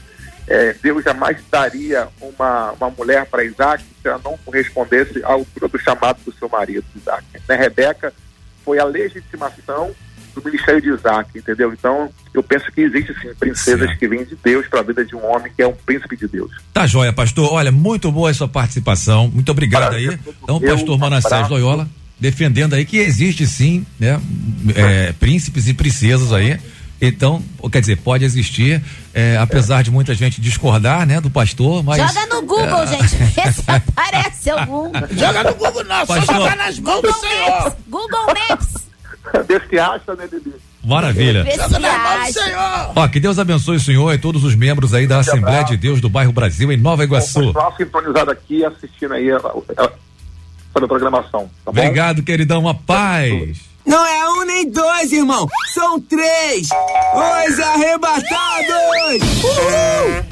É, Deus jamais daria uma, uma mulher para Isaac se ela não correspondesse à altura do chamado do seu marido, Isaac. Né? Rebeca foi a legitimação do ministério de Isaac, entendeu? Então, eu penso que existe sim princesas que vêm de Deus para a vida de um homem que é um príncipe de Deus. Tá joia, pastor. Olha, muito boa a sua participação. Muito obrigado aí. Então, meu, pastor Manassés. Loyola, defendendo aí que existe sim, né? é, príncipes e princesas aí Então, quer dizer, pode existir, é, apesar de muita gente discordar, né, do pastor, mas. Joga no Google, É. gente, vê se aparece algum. Joga no Google não, só Pastor. jogar nas mãos do Google Senhor. Maps, Google Maps. Vê se acha, né, Lili? Maravilha. Do. Ó, que Deus abençoe o senhor e todos os membros aí da Assembleia de Deus do bairro Brasil em Nova Iguaçu. Continuar sintonizado aqui assistindo aí a, a, a, a programação, tá bom? Obrigado, queridão, uma paz. Não é um nem dois, irmão. São três. Os arrebatados. Uhul.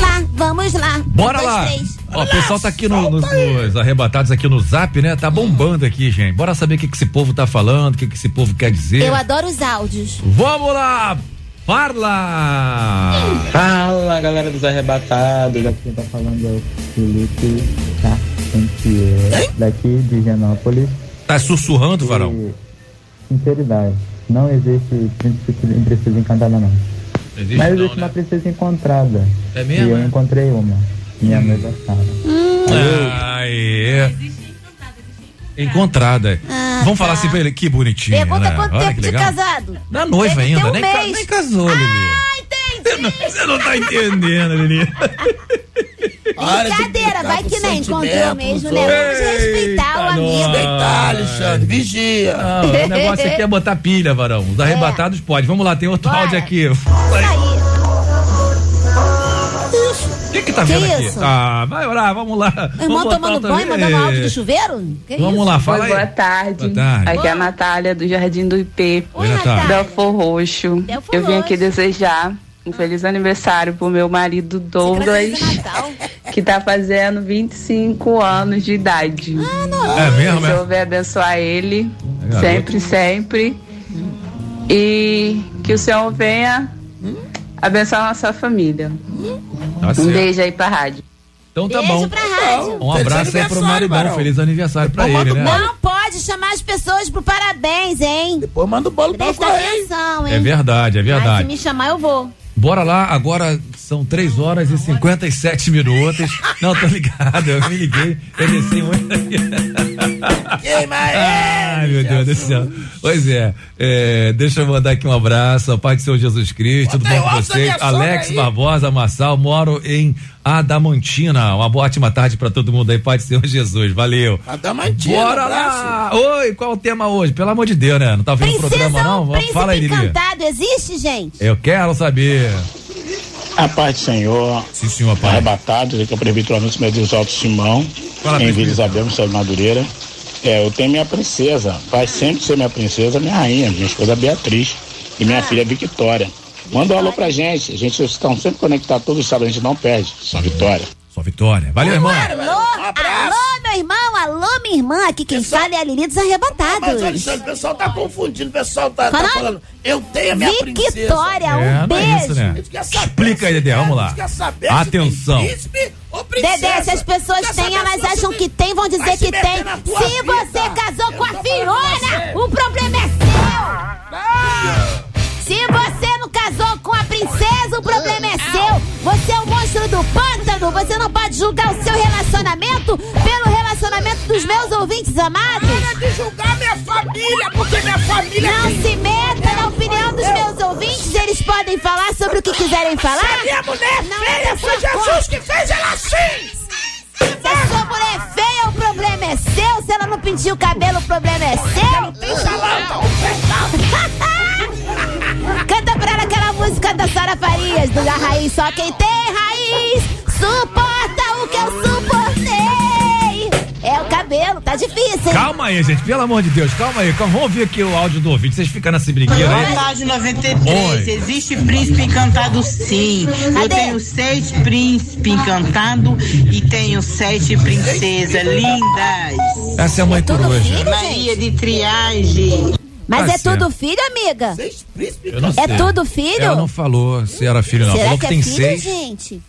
Lá, vamos lá. Bora Um, dois, lá. três. Ó, o pessoal tá aqui no- nos, nos arrebatados aqui no zap, né? Tá bombando aqui, gente. Bora saber o que, que esse povo tá falando, o que, que esse povo quer dizer. Eu adoro os áudios. Vamos lá! Parla! Fala galera dos arrebatados, aqui quem tá falando é o Felipe Carpentier, daqui de Genópolis. Tá sussurrando, varão? Sinceridade, não existe princesa encantada não. Existe Mas não, existe né? uma princesa encontrada. É mesmo, E eu é? encontrei uma, minha noiva Sara. Aê. Encontrada. Ah, Vamos tá. falar assim pra ele, que bonitinho, Pergunta né? quanto Olha tempo de casado. Da noiva ter ainda, um nem, ca- nem casou, Lili. Ah, entendi. Você não tá entendendo, Lili. Brincadeira, vai que nem encontrou sentimento mesmo, né? Vamos respeitar o amigo. Respeitar, Alexandre, vigia. Não, o negócio aqui é botar pilha, varão. Os arrebatados pode. Vamos lá, tem outro Bora. áudio aqui. Aí. O que que tá Que vendo aqui? isso? Ah, vai orar, vamos lá. O irmão Vamos tomando banho, mandando áudio do chuveiro? Que Vamos isso? lá, fala Oi, aí. boa tarde. Boa tarde. Aqui é a Natália do Jardim do IP. Oi, Natália. Belfor Roxo. Belfor Eu vim aqui desejar um feliz aniversário pro meu marido Douglas, que tá fazendo 25 anos de idade. É mesmo, Que o é? Senhor venha abençoar ele garoto. sempre, sempre. E que o Senhor venha abençoar a nossa família. Tá Um certo. beijo aí pra rádio. Então tá Beijo bom. pra rádio. Um abraço aí pro maridão. Barão. Feliz aniversário pra ele, né? Não pode chamar as pessoas pro parabéns, hein? Depois manda o bolo Presta correio. atenção, hein? É verdade, é Mas se verdade. me chamar, eu vou. Bora lá, agora são 3 horas e 57 minutos. Não, tô ligado, eu me liguei. Eu desci muito. Queima Ai, meu Deus do céu. Pois é, é, deixa eu mandar aqui um abraço ao Pai do Senhor Jesus Cristo, tudo bom com vocês? Alex. Barbosa Massal, moro em Adamantina. Uma boa ótima tarde pra todo mundo aí, Pai do Senhor Jesus. Valeu. Adamantina, Bora abraço. lá! Oi, qual o tema hoje? Pelo amor de Deus, né? Não tá vendo o programa, não? Príncipe Fala aí, Lili. encantado existe, gente? Eu quero saber. A paz do Senhor. Sim, senhor, pai. Arrebatado, aqui é o prefeito Anúncio Medeiros Alto Simão, Fala, em. Vila Isabel, no de Madureira. É, eu tenho minha princesa, vai sempre ser minha princesa, minha rainha, minha esposa Beatriz e Ah. minha filha Victória. Manda um alô pra gente, a gente estão sempre conectados todos os sábados, a gente não perde. Só Vitória. Só Vitória. Valeu, irmão. Alô, alô, meu irmão, alô, minha irmã. Aqui quem fala é a Lili dos Mas, Arrebatados. Alexandre, o pessoal tá confundindo. O pessoal tá, tá Fala. falando, eu tenho a minha princesa. Victória, É, um não é beijo. isso, né? A gente quer saber Explica aí, Dedé, vamos a lá. gente quer saber Atenção. príncipe princesa. Dedé, se as pessoas têm, elas acham que tem, vão dizer que tem. Se vida. você casou Eu com a Fiona, o problema é seu. Se você não casou com a princesa, o problema é seu. Você é o monstro do pântano. Você não pode julgar o seu relacionamento pelo relacionamento dos meus ouvintes amados. Para de julgar minha família, porque minha família Não se meta na opinião dos meus ouvintes. Eles podem falar sobre o que quiserem falar. Se a minha mulher Não feia é foi Jesus que fez ela assim. Se a sua mulher é feia, o problema é seu. Se ela não pintiu o cabelo, o problema é seu. Tem salão, tá Farias, do da Raiz. Só quem tem raiz suporta o que eu suportei. É o cabelo, tá difícil, hein? Calma aí, gente, pelo amor de Deus, calma aí. Calma, vamos ouvir aqui o áudio do ouvinte. Vocês ficam nessa brigueira Boa aí. tarde, 93. Oi. Existe príncipe encantado sim. Eu Cadê? tenho seis príncipes encantados e tenho sete princesas lindas. Essa é a mãe coruja. filho? Maria de triagem. Mas Tá é tudo certo. filho, amiga? Eu não É tudo filho? Ela não falou se era filho, não. Será falou que que, é tem filho, seis. gente?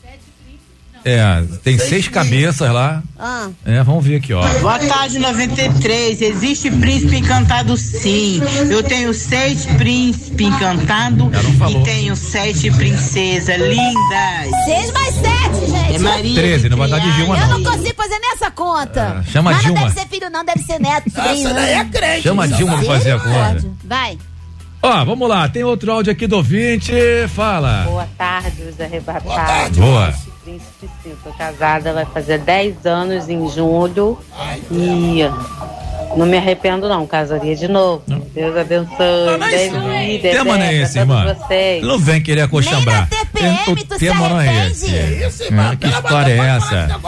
É, tem seis cabeças lá. Ah. É, vamos ver aqui, ó. Boa tarde, 93. Existe príncipe encantado sim. Eu tenho seis príncipes encantados e tenho sete princesas lindas. Seis mais sete, gente. É Maria. 13, não vai dar de Dilma, Eu não. não consigo fazer nessa conta. É, chama Mas Dilma. não deve ser filho, não, deve ser neto. Essa daí é crente. Chama a Dilma pra fazer a conta. Vai. Ó, vamos lá, tem outro áudio aqui do ouvinte. Fala. Boa tarde, os arrebatados. Boa. Príncipe sim, tô casada, vai fazer 10 anos em julho e não me arrependo não, casaria de novo. Deus abençoe. Beijo, líder. tema não é esse, irmã. Não vem querer acochambrar. o tema não é esse. É, que história é essa?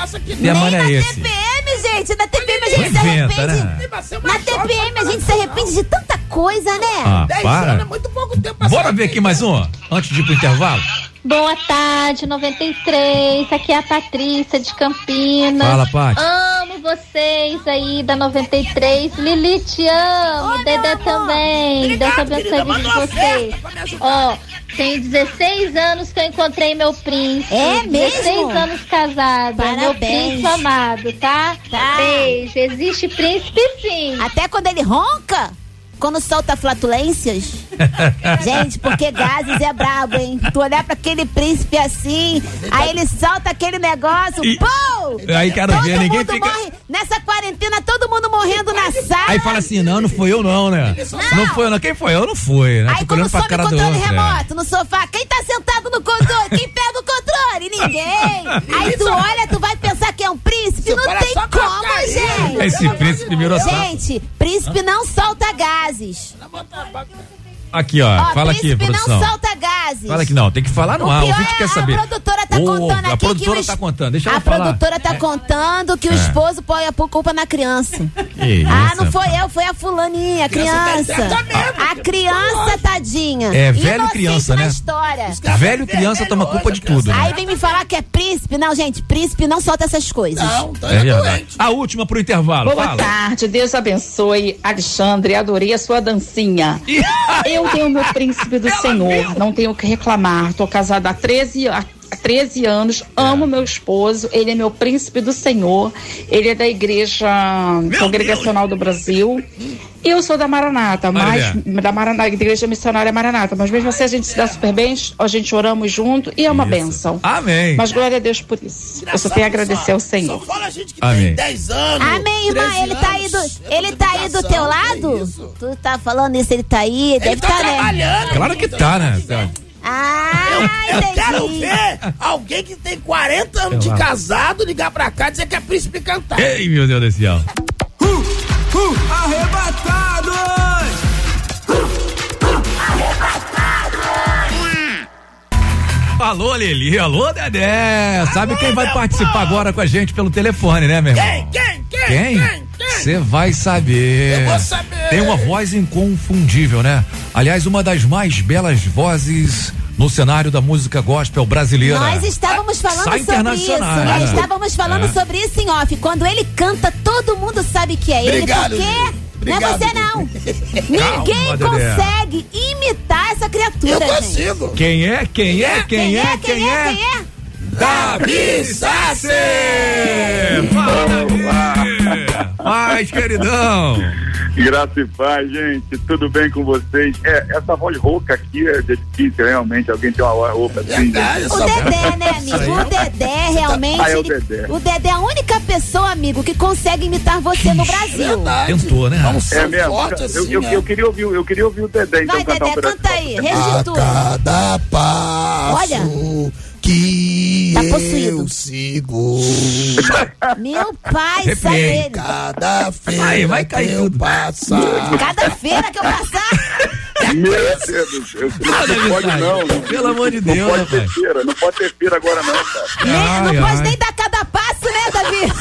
Tema não é esse. TPM, gente, na TPM a gente se arrepende. né? Na TPM a gente se arrepende de tanta coisa, né? Ah, para. é Bora ver aqui mais um, antes de ir pro intervalo. Boa tarde, 93. Aqui é a Patrícia de Campinas. Fala, Paty. Amo vocês aí da 93. Lili, te amo. Dedé também. Deus abençoe a vida de vocês. Ó, tem 16 anos que eu encontrei meu príncipe. É mesmo? 16 anos casado. É Meu Parabéns. príncipe amado, tá? Tá. Beijo. Existe príncipe sim. Até quando ele ronca? Quando solta flatulências? Gente, porque gases é brabo, hein? Tu olhar pra aquele príncipe assim, aí ele solta aquele negócio, E- pô! Aí quero todo ver, ninguém mundo fica- morre. Nessa quarentena, todo mundo morrendo na sala. Aí fala assim, não, não foi eu não, né? Não, foi eu não. Quem foi eu? Não foi, né? Aí pra sobe cara controle outro. é. remoto no sofá, quem tá sentado no controle? Quem pega o controle? Ninguém. Aí tu olha, tu vai pensar que é um príncipe? Não tem como, gente. Esse príncipe virou. Gente, príncipe não solta gases. Aqui, ó, Ó, fala aqui, príncipe produção. não solta gases. Fala aqui, não, tem que falar no O ar, o pior ouvinte é quer a saber. produtora tá Ô, contando A aqui produtora que tá contando, deixa a ela falar. produtora tá contando que o É. esposo põe a culpa na criança. Que ah, isso, não foi eu, foi a fulaninha, a criança. A criança, tadinha. É, velho Inocente criança, né? história. Velho criança toma culpa de tudo, Aí né? vem me falar que é príncipe. Não, gente, príncipe não solta essas coisas. Não, É verdade. A última pro intervalo, Boa tarde, Deus abençoe. Alexandre, adorei a sua dancinha. Eu tenho meu príncipe do Senhor, não tenho o que reclamar. Tô casada há 13, há 13 anos, amo meu esposo, ele é meu príncipe do Senhor, ele é da Igreja Congregacional do Brasil. E eu sou da Maranata, mas da Maranata, Igreja Missionária Maranata, mas mesmo assim a gente se dá super bem, a gente oramos junto e é uma benção. Amém. Mas glória a Deus por isso. Eu só tenho a agradecer ao Senhor. Amém. 10 anos. Amém, irmã. 13 Ele tá aí do, ele tá aí do teu lado? Tu tá falando isso, ele tá aí? Deve tá tá, né? trabalhando. Claro que tá, né? Ah, Eu quero entendi. ver alguém que tem 40 anos de casado ligar pra cá e dizer que é príncipe cantar. Ei, meu Deus do céu. Arrebatados! Alô, Lili, alô, Dedé. Sabe quem vai participar agora com a gente pelo telefone, né, meu irmão? Quem? Quem? Quem? Quem? Quem? Você vai saber. Eu vou saber. Tem uma voz inconfundível, né? Aliás, uma das mais belas vozes no cenário da música gospel brasileira. Nós estávamos falando Sai sobre isso, né? né? Estávamos falando É. sobre isso em off. Quando ele canta, todo mundo sabe que é ele, Obrigado, porque Lili. não é Obrigado, você não. Ninguém Dedé. consegue imitar essa criatura, Eu gente. consigo. Quem é? Quem é? Quem é? Quem é? Quem é? Davi Sassi! Fala, Davi! Paz, queridão! Graça e paz, gente. Tudo bem com vocês? É, essa voz rouca aqui é difícil, realmente. Alguém tem uma voz rouca assim. gente. O Dedé, né, amigo? O Dedé realmente. Ah, é o ele- Dedé. o Dedé é a única pessoa, amigo, que consegue imitar você no Brasil. Tentou, né? É mesmo? forte eu, assim, eu, né? eu queria ouvir, eu queria ouvir o Dedé, então Vai, um Dedé, pedaço. canta aí, A registrou. cada passo Olha. Que Tá eu possuído. sigo. Meu pai, sabe ele. Cada feira Vai, vai cair que eu tudo. passar. Cada feira que eu passar. Meu Deus do céu, não, não pode não. Pelo amor de Não Deus, pode ter feira, não pode ter feira agora não, cara. Ai, Não pode ai. nem dar cada passo, Davi?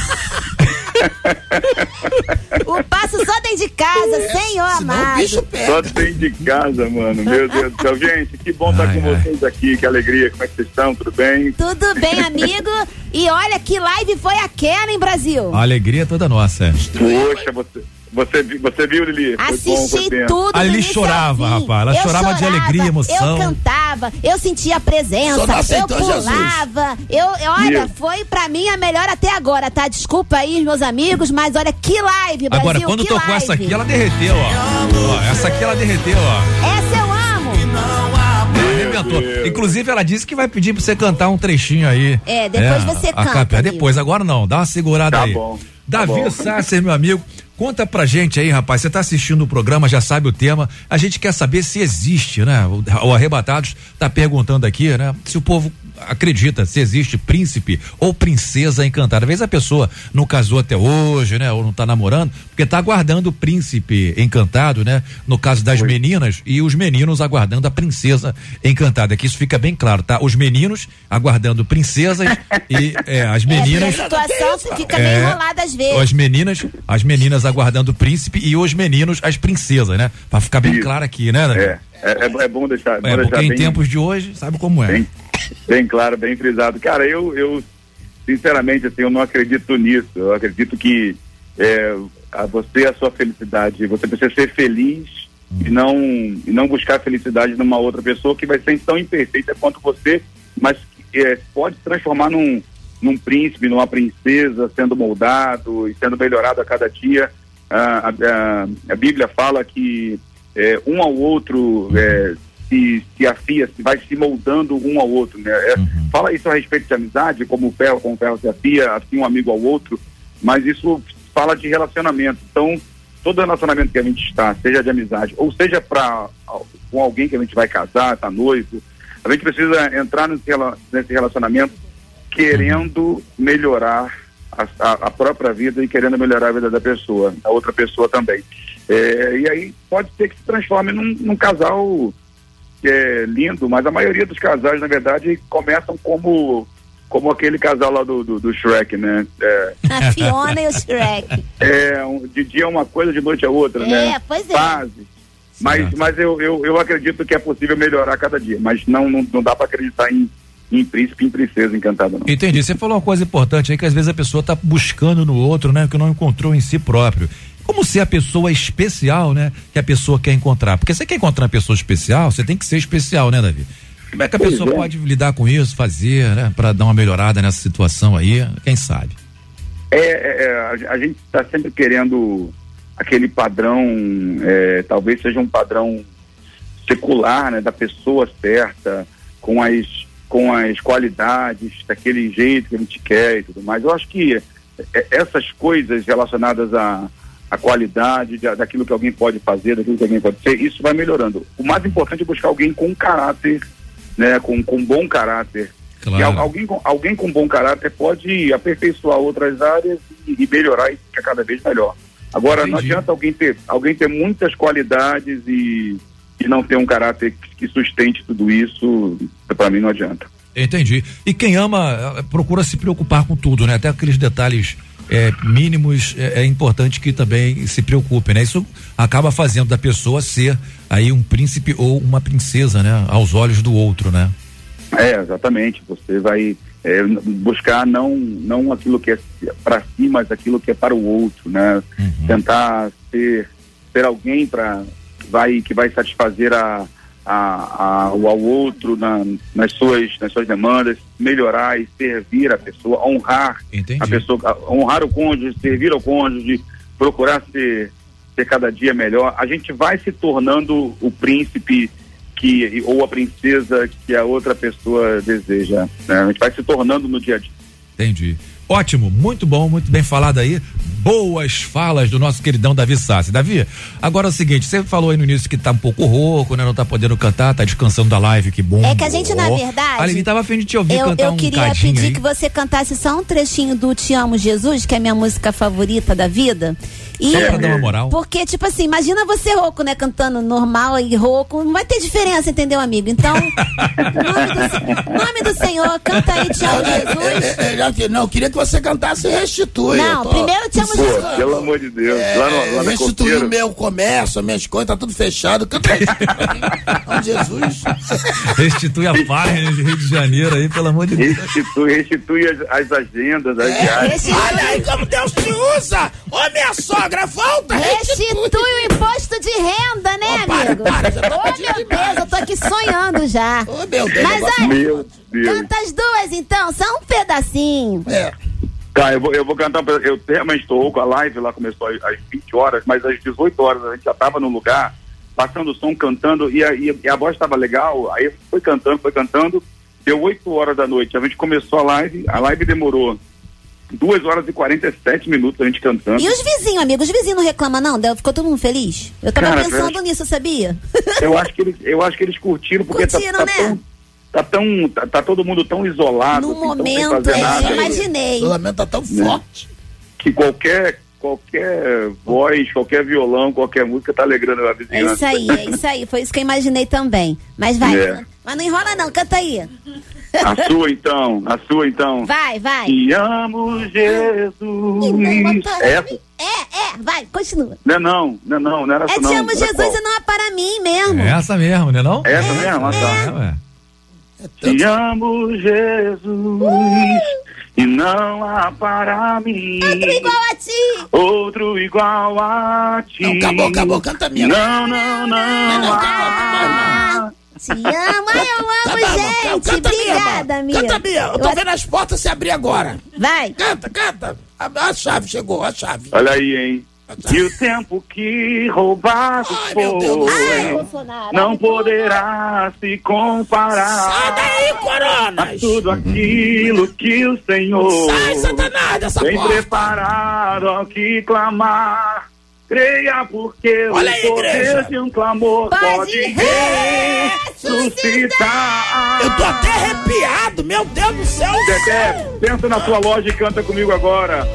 o passo só dentro de casa, Senhor amado. Só tem de casa, mano. Meu Deus do céu. Gente, que bom estar com vocês aqui. Que alegria. Como é que vocês estão? Tudo bem? Tudo bem, amigo? E olha que live foi aquela, hein, Brasil? A alegria é toda nossa. Poxa, você, você, você viu, Lili? Foi bom, foi Assisti tempo. tudo. A Lili chorava, rapaz. Ela Eu chorava de alegria, emoção. Eu cantava, eu sentia a presença, eu Jesus. pulava. Eu, olha, Meu. foi pra mim a melhor até agora, tá? Desculpa aí, meus amigos, mas olha que live, Brasil. Agora, quando tocou live. essa aqui, ela derreteu, ó. Ó, Essa aqui ela derreteu, ó. Essa eu amo. Ela arrebentou. Inclusive, ela disse que vai pedir pra você cantar um trechinho aí. É, depois você a canta. Depois, agora não, dá uma segurada Tá aí. bom, tá Davi bom. Sasser, meu amigo, conta pra gente aí, rapaz. Você tá assistindo o programa, já sabe o tema. A gente quer saber se existe, né? O, o Arrebatados tá perguntando aqui, né? Se o povo acredita se existe príncipe ou princesa encantada. Às vezes a pessoa não casou até hoje, né? Ou não tá namorando, porque tá aguardando o príncipe encantado, né? No caso das meninas e os meninos aguardando a princesa encantada. Que isso fica bem claro, tá? Os meninos aguardando princesas e é, as meninas. É, a situação fica meio É, enrolada às vezes. As meninas, as meninas aguardando o príncipe e os meninos as princesas, né? Pra ficar bem claro aqui, né? É, é, é- é bom deixar, bom É, deixar porque em bem, tempos de hoje, sabe como é. bem, bem claro, bem frisado. Cara, eu, eu sinceramente, assim, eu não acredito nisso. Eu acredito que é, a você e a sua felicidade, você precisa ser feliz e não, e não buscar felicidade numa outra pessoa que vai ser tão imperfeita quanto você, mas é, pode se transformar num, num príncipe, numa princesa, sendo moldado e sendo melhorado a cada dia. Ah, a, a- a Bíblia fala que é, um ao outro é, se, se afia, se vai se moldando um ao outro. Né? É, Fala isso a respeito de amizade, como o ferro com o ferro se afia, assim um amigo ao outro, mas isso fala de relacionamento. Então, todo relacionamento que a gente está, seja de amizade, ou seja para com alguém que a gente vai casar, tá noivo, a gente precisa entrar nesse, nesse relacionamento querendo melhorar a, a- a própria vida e querendo melhorar a vida da pessoa, da outra pessoa também. É, e aí pode ser que se transforme num, num casal é, lindo, mas a maioria dos casais, na verdade, começam como como aquele casal lá do, do, do Shrek, né? É, A Fiona e o Shrek. é, um- de dia é uma coisa, de noite é outra, É, né? pois é. Fases. Mas, mas eu, eu, eu acredito que é possível melhorar cada dia, mas não, não, não dá para acreditar em, em príncipe e em princesa encantada, não. Entendi. Você falou uma coisa importante aí que às vezes a pessoa tá buscando no outro, né? Que não encontrou em si próprio. Como ser a pessoa especial, né? Que a pessoa quer encontrar. Porque você quer encontrar uma pessoa especial, você tem que ser especial, né, Davi? Como é que a Pois pessoa é. pode lidar com isso, fazer, né? Pra dar uma melhorada nessa situação aí? Quem sabe? É, é, é, a, a gente está sempre querendo aquele padrão, é, talvez seja um padrão secular, né, da pessoa certa, com as, com as qualidades, daquele jeito que a gente quer e tudo mais. Eu acho que é, essas coisas relacionadas à, à qualidade, da- daquilo que alguém pode fazer, daquilo que alguém pode ser, isso vai melhorando. O mais importante é buscar alguém com caráter, né, com, com bom caráter. Claro. E al- alguém, com, alguém com bom caráter pode aperfeiçoar outras áreas e, e melhorar e ficar cada vez melhor. Agora, não Entendi. adianta alguém ter, alguém ter muitas qualidades e, e não ter um caráter que, que sustente tudo isso, para mim não adianta. Entendi. E quem ama eh, procura se preocupar com tudo, né? Até aqueles detalhes eh, mínimos é, é importante que também se preocupe, né? Isso acaba fazendo da pessoa ser aí um príncipe ou uma princesa, né? Aos olhos do outro, né? É, exatamente. Você vai é, buscar não, não aquilo que é para si, mas aquilo que é para o outro, né? Tentar ser, ser alguém para vai que vai satisfazer a, a, a, ao outro na, nas suas nas suas demandas, melhorar e servir a pessoa, honrar a pessoa, honrar o cônjuge, servir ao cônjuge, procurar ser ser cada dia melhor. A gente vai se tornando o príncipe que ou a princesa que a outra pessoa deseja. né? A gente vai se tornando no dia a dia. Entendi. Ótimo, muito bom, muito bem falado aí. Boas falas do nosso queridão Davi Sassi. Davi, agora é o seguinte, você falou aí no início que tá um pouco rouco, né? Não tá podendo cantar, tá descansando da live, que bom. É que a gente, na verdade. A Aline tava afim de te ouvir eu, cantar eu um queria cadinho pedir aí. que você cantasse só um trechinho do Te Amo Jesus, que é a minha música favorita da vida. E Só pra dar uma moral. Porque, tipo assim, imagina você rouco, né? Cantando normal e rouco. Não vai ter diferença, entendeu, amigo? Então, nome do Senhor, canta aí, te amo, Jesus. É, é, já que- não, eu queria que você cantasse Restitui. Não, eu tô- primeiro te amo, Pô, Jesus. Pelo amor de Deus. É, lá no, lá restituir o meu comércio, as minhas coisas, tá tudo fechado. Canta. Nome de Jesus. Restitui a página de Rio de Janeiro aí, pelo amor de Deus. Restitui, restitui as, as agendas, as É, viagens. olha aí como Deus te usa! Ô, minha sogra, volta! Restitui o imposto de renda, né, amigo? para, já tá Ô, pedindo meu Deus, eu tô aqui sonhando já. Ô, meu Deus, Mas agora- aí, Meu Deus. canta as duas então, só um pedacinho. É. Tá, eu vou, eu vou cantar. Eu realmente estou com a live lá, começou às, às 20 horas, mas às 18 horas a gente já estava no lugar, passando o som, cantando, e a, e a voz estava legal, aí foi cantando, foi cantando, deu 8 horas da noite, a gente começou a live, a live demorou 2 horas e 47 minutos a gente cantando. E os vizinhos, amigo? Os vizinhos não reclamam, não? Deu- Ficou todo mundo feliz? Eu tava Cara, pensando eu- nisso, sabia? Eu acho que eles, eu acho que eles curtiram, porque tá- Curtiram, tá, né? tão. Tá, tão tá, tá todo mundo tão isolado. No assim, tão momento, fazer é, nada, eu imaginei. O isolamento tá tão Né? forte. Que qualquer, qualquer voz, qualquer violão, qualquer música tá alegrando a É vizinhança. isso aí, é isso aí. Foi isso que eu imaginei também. Mas vai. É. Mas não enrola não, canta aí. A sua então, a sua então. Vai, vai. Te amo, Jesus. Essa? É, é, vai, continua. Não é não, não é não, não era É essa te não. amo, Era Jesus, qual? e não é para mim mesmo. É essa mesmo, né não? Essa mesmo? Ah, tá. É, ué. Te amo, Jesus, e não há para mim Outro igual a ti. outro igual a ti. Não, acabou, acabou, canta a minha. Não, não, não, há. Te amo, ai, eu amo, bom, gente. canta Obrigada, amiga. Canta a minha. Eu tô vendo as portas se abrir agora. Vai. Canta, canta. A, a chave chegou, a chave. Olha aí, hein? E o tempo que roubado Ai, céu. Bolsonaro. não poderá se comparar. Sai daí, a coronas. tudo aquilo que o Senhor Sai, Satanás, dessa tem porta. preparado ao que clamar. Creia porque Olha o aí, poder igreja. de um clamor Pode pode, ressuscitar. Eu tô até arrepiado, meu Deus do céu. Dedé, pensa na sua loja e canta comigo agora.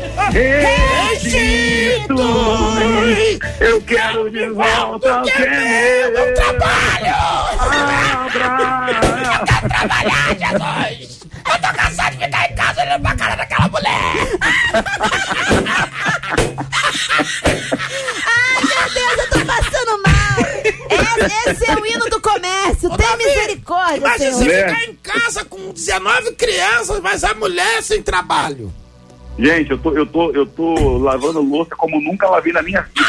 Restitui, eu quero de volta o que é meu. Trabalho! Abra- Trabalhar, Jesus! Tô cansado de ficar em casa olhando pra cara daquela mulher! Ai, meu Deus, eu tô passando mal. Esse, esse é o hino do comércio. Tem misericórdia, Imagina você ficar em casa com 19 crianças, mas a mulher sem trabalho. Gente, eu tô, eu, tô, eu tô lavando louça como nunca lavei na minha vida.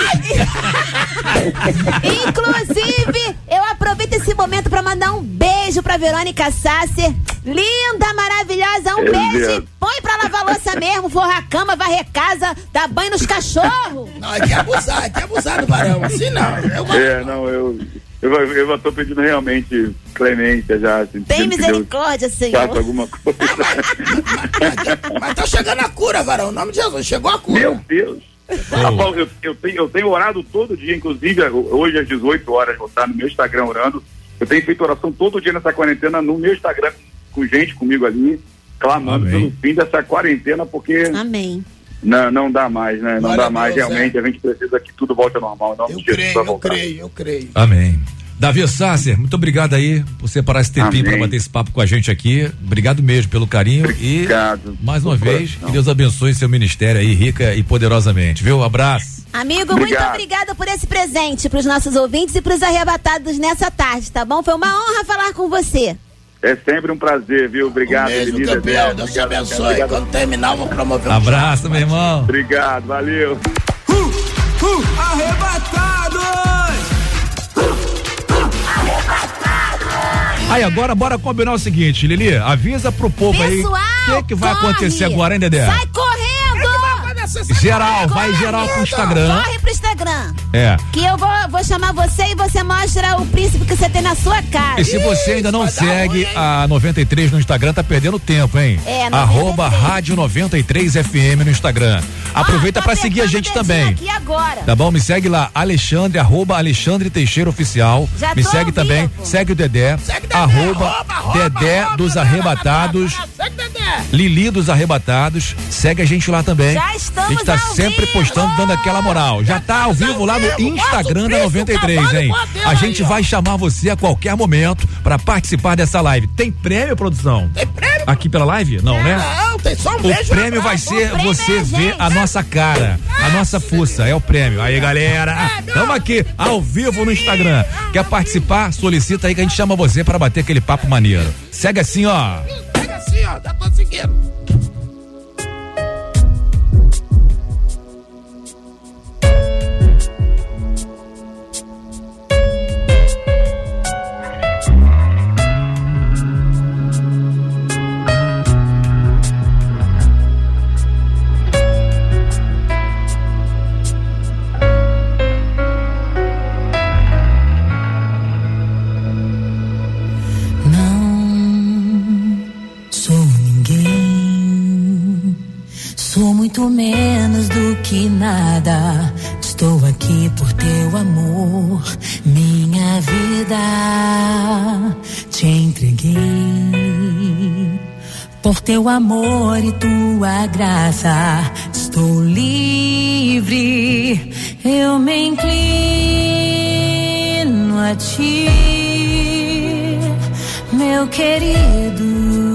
Inclusive, eu aproveito esse momento pra mandar um beijo pra Verônica Sasser. Linda, maravilhosa. Um beijo. e Põe pra lavar louça mesmo, forrar a cama, varrer casa, dar banho nos cachorros. Não, é que abusar, é que abusar do varão. Assim não. Eu, É, não, eu, eu, eu já tô pedindo realmente clemência já. Assim, Tem que Deus misericórdia, Faça Senhor. alguma coisa. mas tá chegando a cura, varão. Em nome de Jesus, chegou a cura. Meu Deus. Rapaz, eu, eu, tenho, eu tenho orado todo dia, inclusive hoje às 18 horas, vou estar no meu Instagram orando. Eu tenho feito oração todo dia nessa quarentena no meu Instagram, com gente comigo ali, clamando Amém. pelo fim dessa quarentena, porque Amém. Não, não dá mais, né? Não Glória dá mais, Deus, realmente. A gente precisa que tudo volte ao normal. Nome Eu Jesus, creio, eu voltar. creio, eu creio. Amém. Davi Sasser, muito obrigado aí por separar esse tempinho para bater esse papo com a gente aqui. Obrigado mesmo pelo carinho Obrigado. e mais uma vez coração. que Deus abençoe seu ministério aí rica e poderosamente, viu? Abraço. Amigo, Obrigado. muito obrigada por esse presente pros nossos ouvintes e pros arrebatados nessa tarde, tá bom? Foi uma honra falar com você. É sempre um prazer, viu? Obrigado, Um beijo, Evelina. campeão. Deus te Obrigado, abençoe. obrigado. Quando terminar, eu vou promover um Abraço, meu irmão. Obrigado, valeu. Uh, arrebatados! Aí agora bora combinar o seguinte, Lili, avisa pro povo aí Pessoal, o que, que vai corre. acontecer agora, hein, Dedé? Sai correndo! Geral, vai geral pro Instagram. Corre pro Instagram. É. Que eu vou, vou chamar você e você mostra o príncipe que você tem na sua casa. E se você ainda não segue a 93 no Instagram, tá perdendo tempo, hein? É, 93. Arroba Rádio 93 FM no Instagram. Aproveita Ó, tô pra seguir a gente também. Aqui agora. Tá bom? Me segue lá, Alexandre, arroba Alexandre Teixeira Oficial. Já Me segue também, segue o Dedé, arroba Dedé dos Arrebatados. Lili dos Arrebatados. Segue a gente lá também. Já estamos A gente tá sempre vivo. postando, dando aquela moral. Já tá ao vivo lá no Instagram da 93, hein? A gente vai chamar você a qualquer momento pra participar dessa live. Tem prêmio, produção? Tem prêmio? Aqui pela live? Não, né? Tem só um O beijo. prêmio na vai boca. ser O prêmio você é ver a nossa cara, a nossa fuça, é o prêmio. Aí, galera, tamo aqui ao vivo no Instagram. Quer participar? Solicita aí que a gente chama você para bater aquele papo maneiro. Segue assim, ó. Pega assim, ó, já tô muito menos do que nada. Estou aqui por teu amor, minha vida te entreguei. Por teu amor e tua graça, estou livre. Eu me inclino a ti meu querido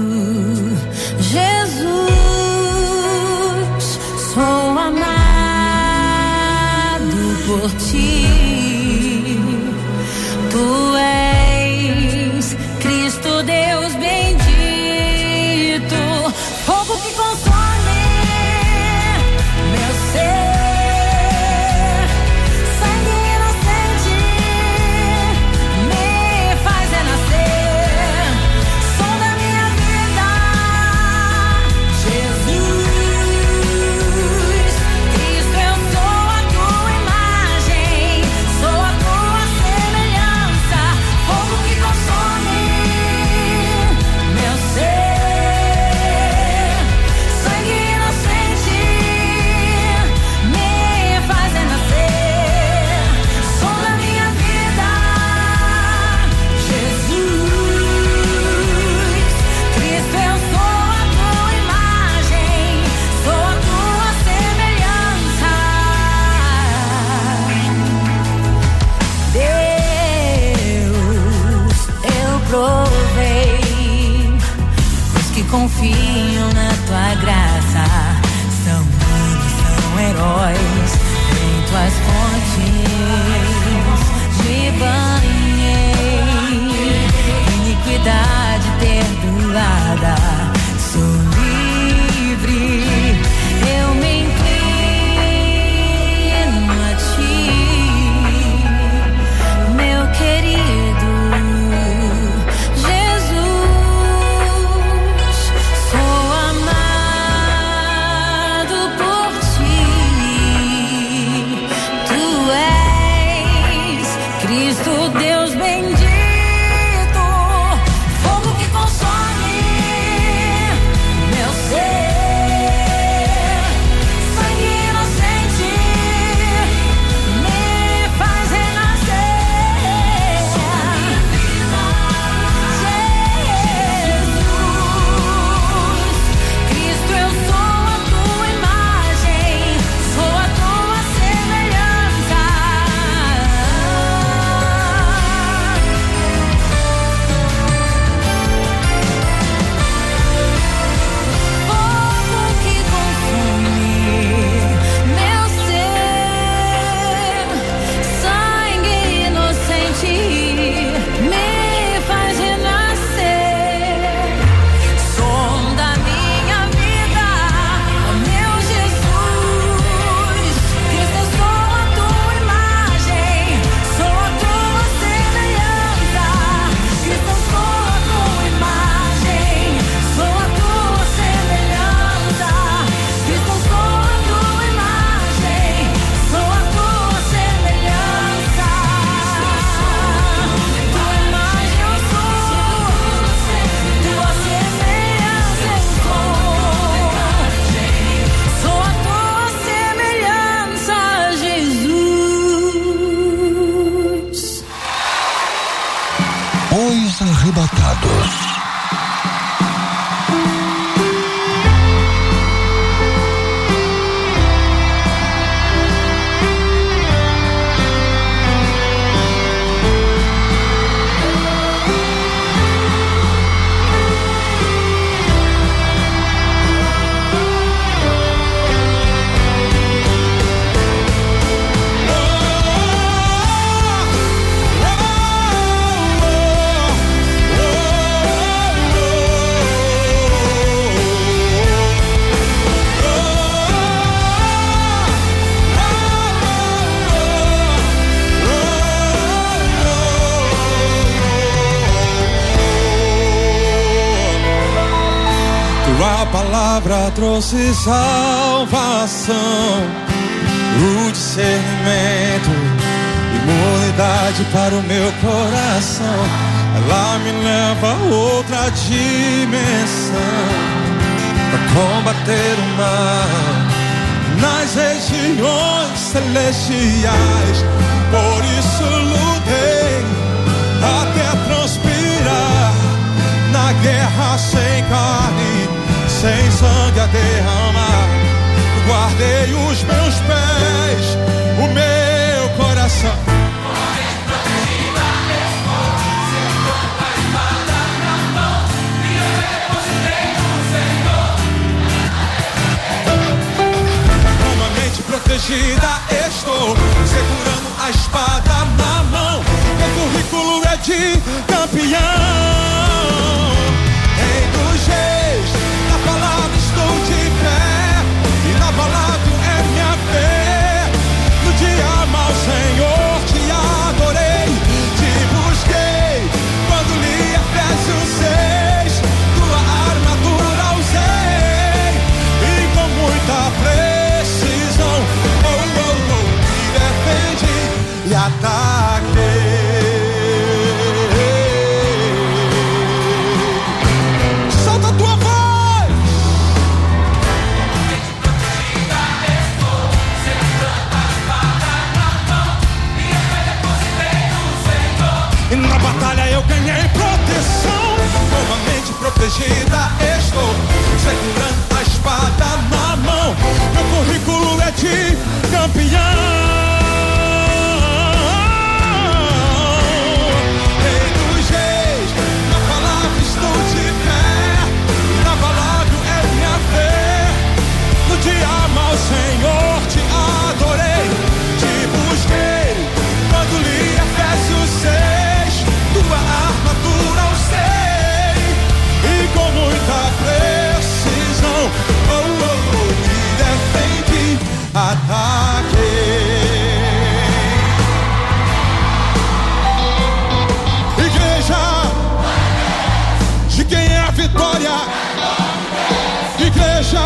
por trouxe salvação, o discernimento, imunidade para o meu coração. Ela me leva a outra dimensão para combater o mal nas regiões celestiais. Guardei os meus pés, o meu coração. Protegida estou, protegida estou, segurando a espada na mão. Meu currículo é de campeão. Igreja,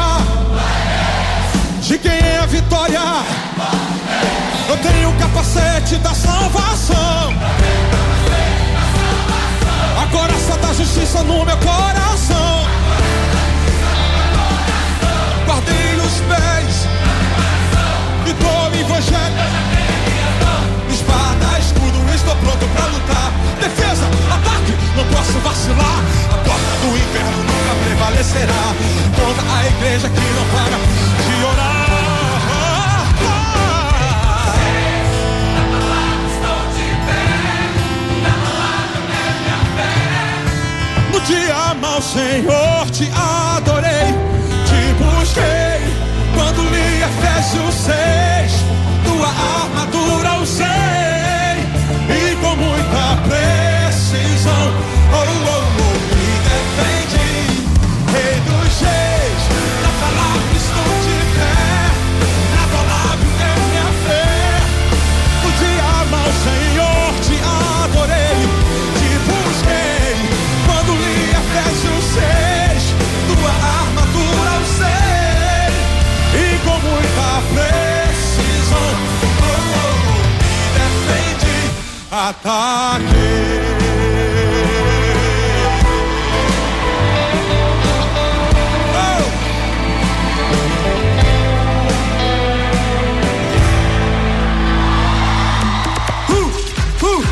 de quem é a vitória? Eu tenho o capacete da salvação. A coraça da justiça no meu coração. Guardei os pés e dou o evangelho. Espada, escudo, estou pronto pra lutar. Posso vacilar. A porta do inferno nunca prevalecerá contra a igreja que não para de orar. No dia mau, Senhor, te adorei, te busquei. Quando li Efésios 6, tua armadura usei.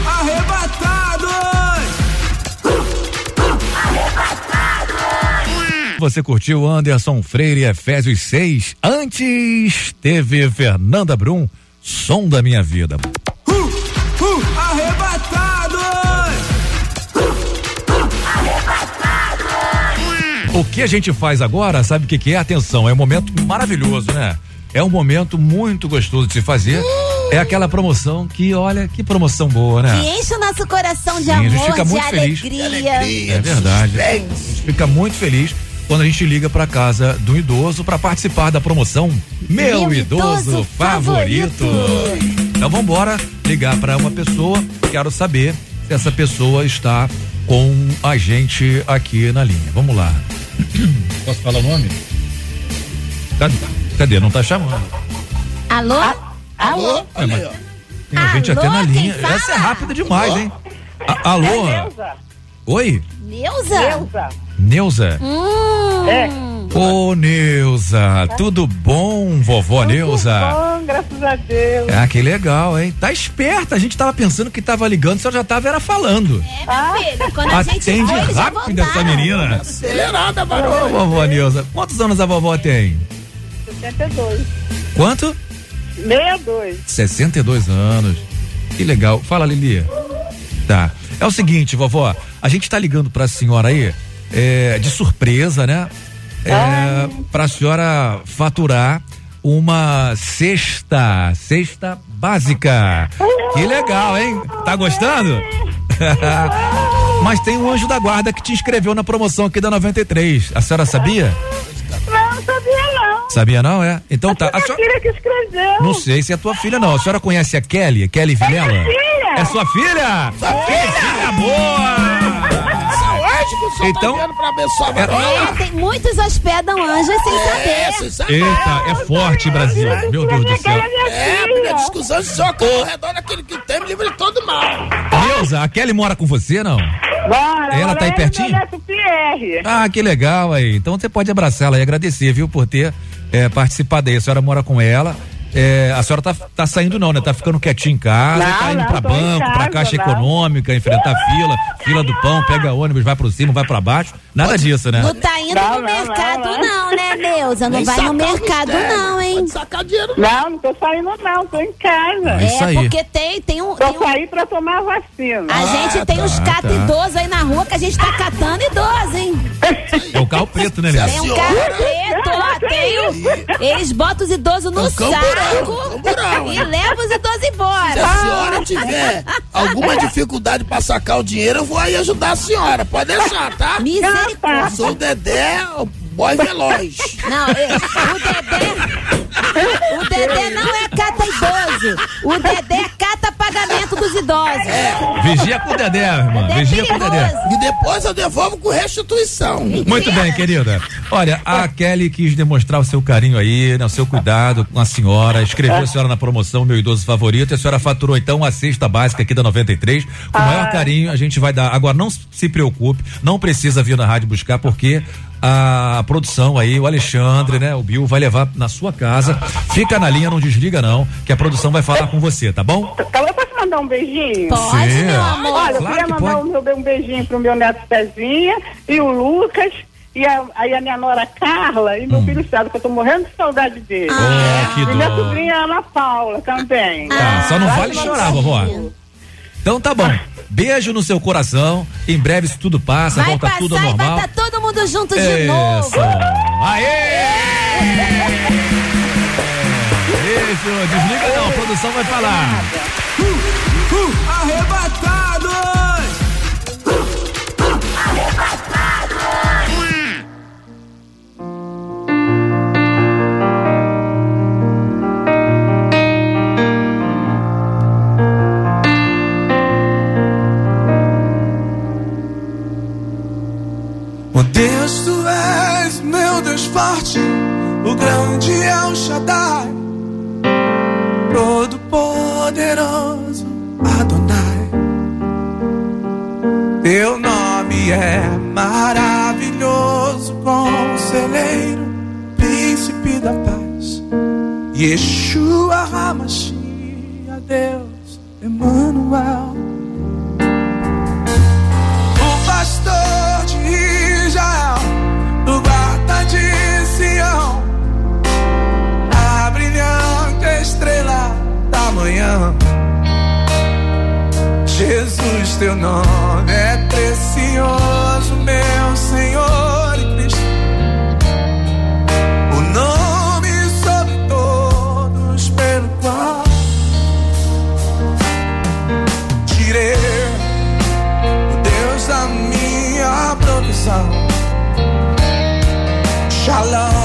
Arrebatados! Você curtiu Anderson Freire Efésios 6? Antes teve Fernanda Brum, Som da Minha Vida. O que a gente faz agora, sabe o que, que é? Atenção, é um momento maravilhoso, né? É um momento muito gostoso de se fazer. É aquela promoção que, olha, que promoção boa, né? Que enche o nosso coração de Sim, a gente amor, fica de muito feliz. alegria. É verdade. A gente fica muito feliz quando a gente liga para casa do idoso para participar da promoção Meu, Meu idoso, idoso favorito. Então vamos embora ligar para uma pessoa. Quero saber se essa pessoa está com a gente aqui na linha. Vamos lá. Posso falar o nome? Cadê? Cadê? Não tá chamando. Alô? Alô? É, mas tem gente até na Alô, linha. fala? Essa é rápida demais, hein? A- alô? Oi? Neuza? Neuza. Neuza? Hum. É. Ô, Neuza, tudo bom, vovó Neuza? Bom, graças a Deus. Ah, que legal, hein? Tá esperta, a gente tava pensando que tava ligando, a senhora já tava era falando. Ah, filho, quando a gente Atende foi, eles já rápido essa menina. Acelerada, Ô, varão. vovó Neuza, quantos anos a vovó tem? 62. Quanto? 62. 62 anos. Que legal. Fala, Lili. Tá. É o seguinte, vovó, a gente tá ligando pra senhora aí, é, de surpresa, né? É, pra senhora faturar uma cesta, cesta básica. Que legal, hein? Tá gostando? Mas tem um anjo da guarda que te inscreveu na promoção aqui da 93. A senhora sabia? Não, sabia não. Sabia não, é? Então tá. A Minha senhora... filha que escreveu. Não sei se é tua filha, não. A senhora conhece a Kelly? Kelly Vilela? minha filha. É sua filha? Sua filha boa! Saúde que o senhor Então- tá vendo pra abençoar a É-. É, tem muitos hospedam anjos sem É, saber. Eita, é forte, Brasil. Meu Deus do céu. É, filha, discussão de senhor ao redor daquele que tem, me livre de todo mal. Neuza, a Kelly mora com você, não? Bora, Ela tá aí pertinho? Ah, que legal aí. Então você pode abraçá-la e agradecer, viu, por ter eh, participado aí. A senhora mora com ela. É, a senhora tá, tá saindo não, né? Tá ficando quietinho em casa, Não, tá indo não, pra banco, pra casa, caixa não. econômica, enfrentar fila, fila do pão, pega ônibus, vai pro cima, vai pra baixo. Nada disso, né? Não tá indo Não, no não, mercado, não, não, né, Neuza? Não Nem vai no mercado, não, hein? Sacar dinheiro. Não, não tô saindo não, tô em casa. É isso aí. porque tem, tem um. Tô tem um- saí pra tomar a vacina. a gente tem uns tá, cata tá. idosos aí na rua que a gente tá catando idoso, hein? É o carro preto, né, Tem Lili? um senhora- carro preto, tem um- Eles botam os idosos no É saco e levam os idosos Se embora. a senhora tiver alguma dificuldade pra sacar o dinheiro, eu vou aí ajudar a senhora. Pode deixar, tá? Eu Misericórdia. sou o Dedé, o boy veloz. Não, é, o Dedé. O Dedé não é cata idoso. O Dedé cata dos idosos. Vigia com o Dedé, irmã. Dedé é Vigia com o Dedé. E depois eu devolvo com restituição. Muito bem, querida. Olha, a Kelly quis demonstrar o seu carinho aí, né, o seu cuidado com a senhora, escreveu a senhora na promoção Meu Idoso Favorito, e a senhora faturou então a cesta básica aqui da 93. Com o maior carinho, a gente vai dar. Agora, não se preocupe, não precisa vir na rádio buscar, porque a produção aí, o Alexandre, né, o Bill, vai levar na sua casa. Fica na linha, não desliga não, que a produção vai falar com você, tá bom? Então eu posso mandar um beijinho? Pode, Sim. meu amor. Olha, eu Claro queria que mandar um, meu- um beijinho pro meu neto Pezinha e o Lucas. E a, aí a minha nora Carla e meu filho Thiago, que eu tô morrendo de saudade dele. Oh, que e minha dó. sobrinha Ana Paula também. Tá, só não vale chorar, vovó. Então tá bom. Beijo no seu coração. Em breve isso tudo passa, Vai volta passar tudo ao e vai normal. estar todo mundo junto de novo. Isso. Aê! Beijo, desliga não, a produção vai falar. Arrebatados! Oh Deus, tu és meu Deus forte, o grande El Shaddai, todo poderoso Adonai. Teu nome é maravilhoso, conselheiro, príncipe da paz. Yeshua Hamashia, Deus, Emmanuel. Manhã. Jesus, teu nome é precioso, meu Senhor e Cristo. O nome sobre todos pelo qual tirei o Deus da minha provisão. Shalom,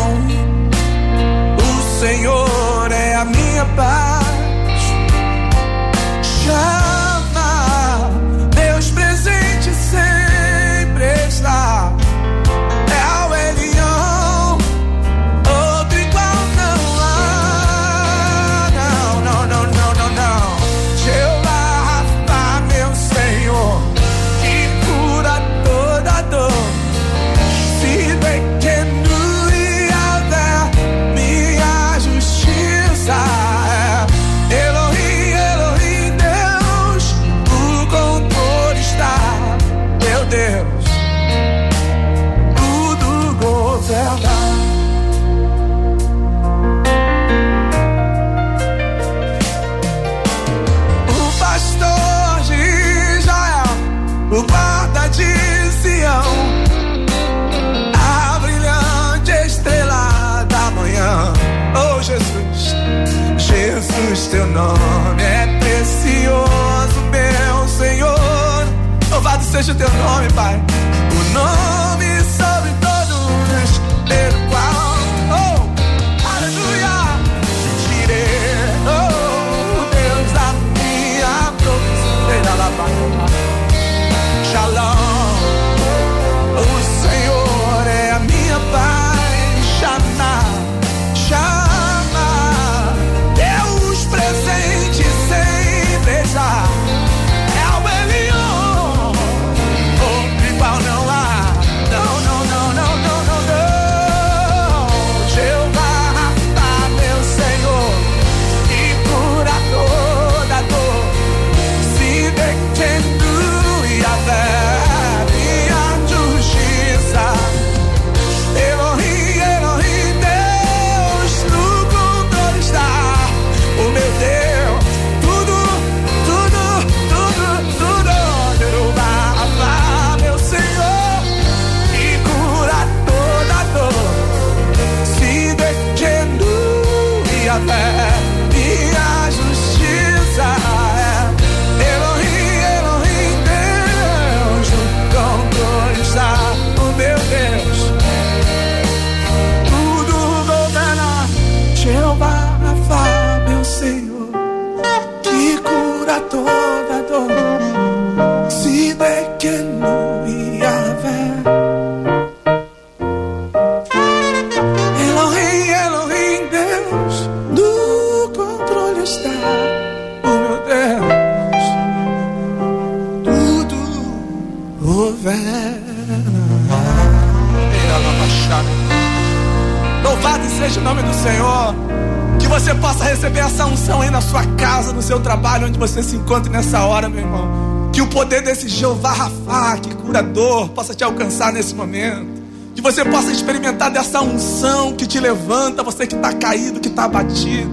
alcançar nesse momento. Que você possa experimentar dessa unção que te levanta, você que está caído, que está abatido.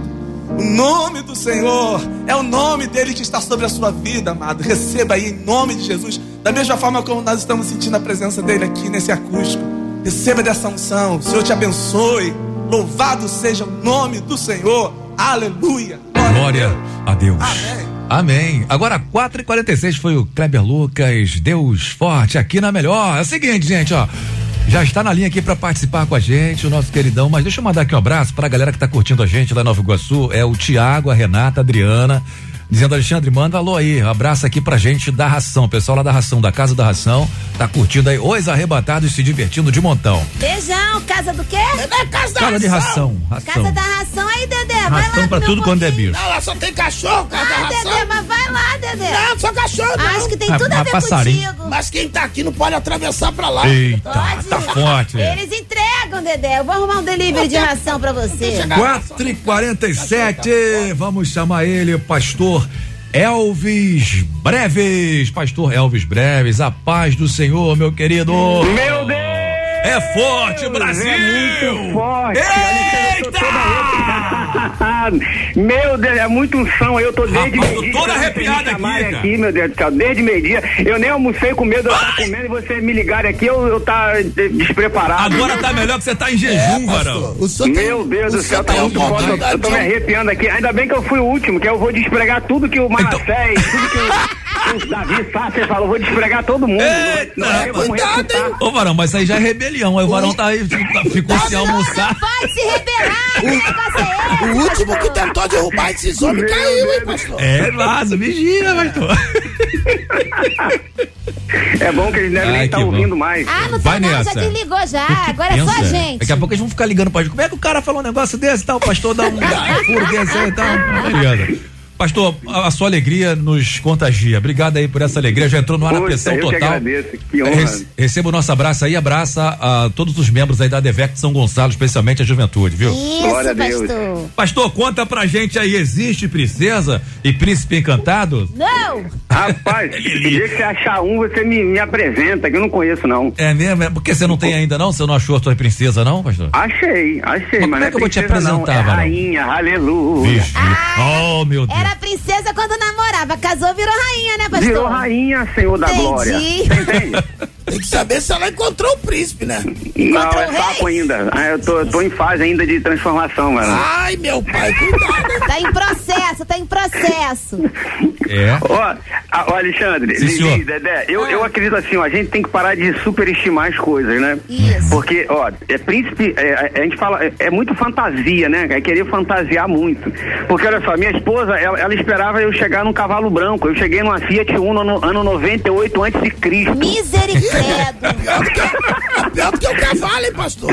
O nome do Senhor é o nome dele que está sobre a sua vida, amado. Receba aí em nome de Jesus, da mesma forma como nós estamos sentindo a presença dele aqui nesse acústico. Receba dessa unção, o Senhor te abençoe. Louvado seja o nome do Senhor. Aleluia. Glória a Deus. Amém. Agora, 4h46 foi o Kleber Lucas, Deus forte aqui na melhor. É o seguinte, gente, ó. Já está na linha aqui para participar com a gente, o nosso queridão. Mas deixa eu mandar aqui um abraço para a galera que tá curtindo a gente lá em Nova Iguaçu. É o Tiago, a Renata, a Adriana. Dizendo, Alexandre, manda alô aí. Abraço aqui pra gente da ração. Pessoal lá da ração, da Casa da Ração, tá curtindo aí os arrebatados se divertindo de montão. Beijão, casa do quê? É casa Casa de ração. ração. Casa da ração aí, Dedé. Vai Ração lá pra comer tudo quando é bicho. Não, lá só tem cachorro, casa da Ah, ração. Dedé, mas vai lá, Dedé. Não, só cachorro, não. Acho que tem tudo a ah, ver passarinho. contigo. Mas quem tá aqui não pode atravessar pra lá. Eita, tá forte. Eles entregam, Dedé. Eu vou arrumar um delivery de ração pra você. 4 e 47 vamos chamar ele, pastor Elvis Breves. Pastor Elvis Breves, a paz do Senhor, meu querido. Meu Deus! É forte, Brasil! É muito forte! Eita! meu Deus, é muito unção. Eu tô desde Rapaz, tô meio-dia. todo esperando vocês arrepiado me chamarem aqui, aqui, meu Deus do céu. Desde meio-dia. Eu nem almocei com medo, eu tava comendo e vocês me ligarem aqui, eu, eu tá de- despreparado. Agora tá melhor que você tá em jejum, varão. Meu Deus do céu, tá muito forte. Eu, eu tô me arrepiando aqui. Ainda bem que eu fui o último, que eu vou despregar tudo que o Manassés, tudo que o, o Davi Sácer falou. Vou despregar todo mundo. não, não como refutar. Ô, varão, mas isso aí já é rebelião. Aí o varão tá aí, ficou sem almoçar. Pode se rebelar, que negócio é esse? O último que tentou derrubar esses homens caiu, hein, pastor? É, vaza, vigia, pastor. É bom que eles devem nem Ai, estar ouvindo mais. Ah, não Vai tá não, já desligou já. Agora é só a Pensa. gente. Daqui a pouco eles vão ficar ligando pra gente. Como é que o cara falou um negócio desse e tal? O pastor dá um furo desse aí e tal. Beleza. Pastor, a, a sua alegria nos contagia. Obrigado aí por essa alegria. Já entrou no ar a pressão eu que total. agradeço, que honra. Rece- receba o nosso abraço aí, abraça a todos os membros aí da DEVEC de São Gonçalo, especialmente a juventude, viu? Isso, Glória a Deus. pastor. Pastor, conta pra gente aí, existe princesa e príncipe encantado? Não! Rapaz, o dia que você achar um, você me, me apresenta, que eu não conheço, não. É mesmo? É porque você não tem ainda não? Você não achou a sua princesa não, pastor? Achei, achei, Mas mas, como não é que eu vou te princesa, não, apresentar, é rainha, aleluia. Vixe. oh, meu Deus. Era princesa quando namorava. Casou, virou rainha, né, pastor? Virou rainha, Senhor da Entendi. glória. Entende? Tem que saber se ela encontrou o príncipe, né? Não, é sapo ainda. Ah, eu tô, tô em fase ainda de transformação, mano. Ai, meu pai, cuidado. Tá em processo, tá em processo. É. Ó, ah, ó, Alexandre, Sim, senhor. Lili, Dedé, eu, eu acredito assim, ó, a gente tem que parar de superestimar as coisas, né? Isso. Porque, ó, é príncipe, é, a gente fala, é, é muito fantasia, né? É querer fantasiar muito. Porque, olha só, minha esposa, ela, ela esperava eu chegar num cavalo branco. Eu cheguei numa Fiat Uno no ano 98 antes de Cristo. Misericórdia. Pior do que o cavalo, hein, pastor?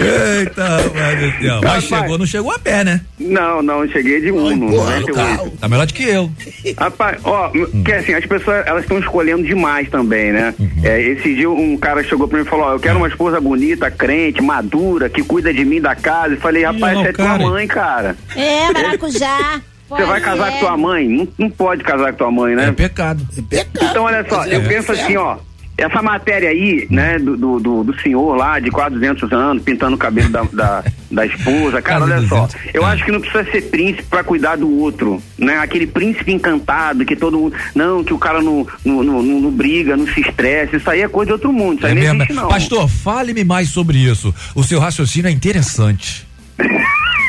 Eita, mas do céu. Mas chegou, não chegou a pé, né? Não, não, eu cheguei de Uno, 98. Tá melhor do que eu. Rapaz, ó, que assim, as pessoas, elas estão escolhendo demais também, né? Uhum. É, esse dia um cara chegou pra mim e falou, ó, eu quero uma esposa bonita, crente, madura, que cuida de mim da casa. Eu falei, rapaz, Ih, você é tua mãe, cara. É, maracujá. Você vai casar com tua mãe? Não, não pode casar com tua mãe, né? É pecado. Então, olha só, eu É. penso assim, ó. Essa matéria aí, né, do, do, do, do senhor lá de quase 200 anos, pintando o cabelo da, da, da esposa, cara, Quase olha só. 200, Eu é. acho que não precisa ser príncipe pra cuidar do outro, né? Aquele príncipe encantado que todo mundo. Não, que o cara não, não, não, não- briga, não se estressa. Isso aí é coisa de outro mundo. Isso aí É não existe, não. Pastor, fale-me mais sobre isso. O seu raciocínio é interessante.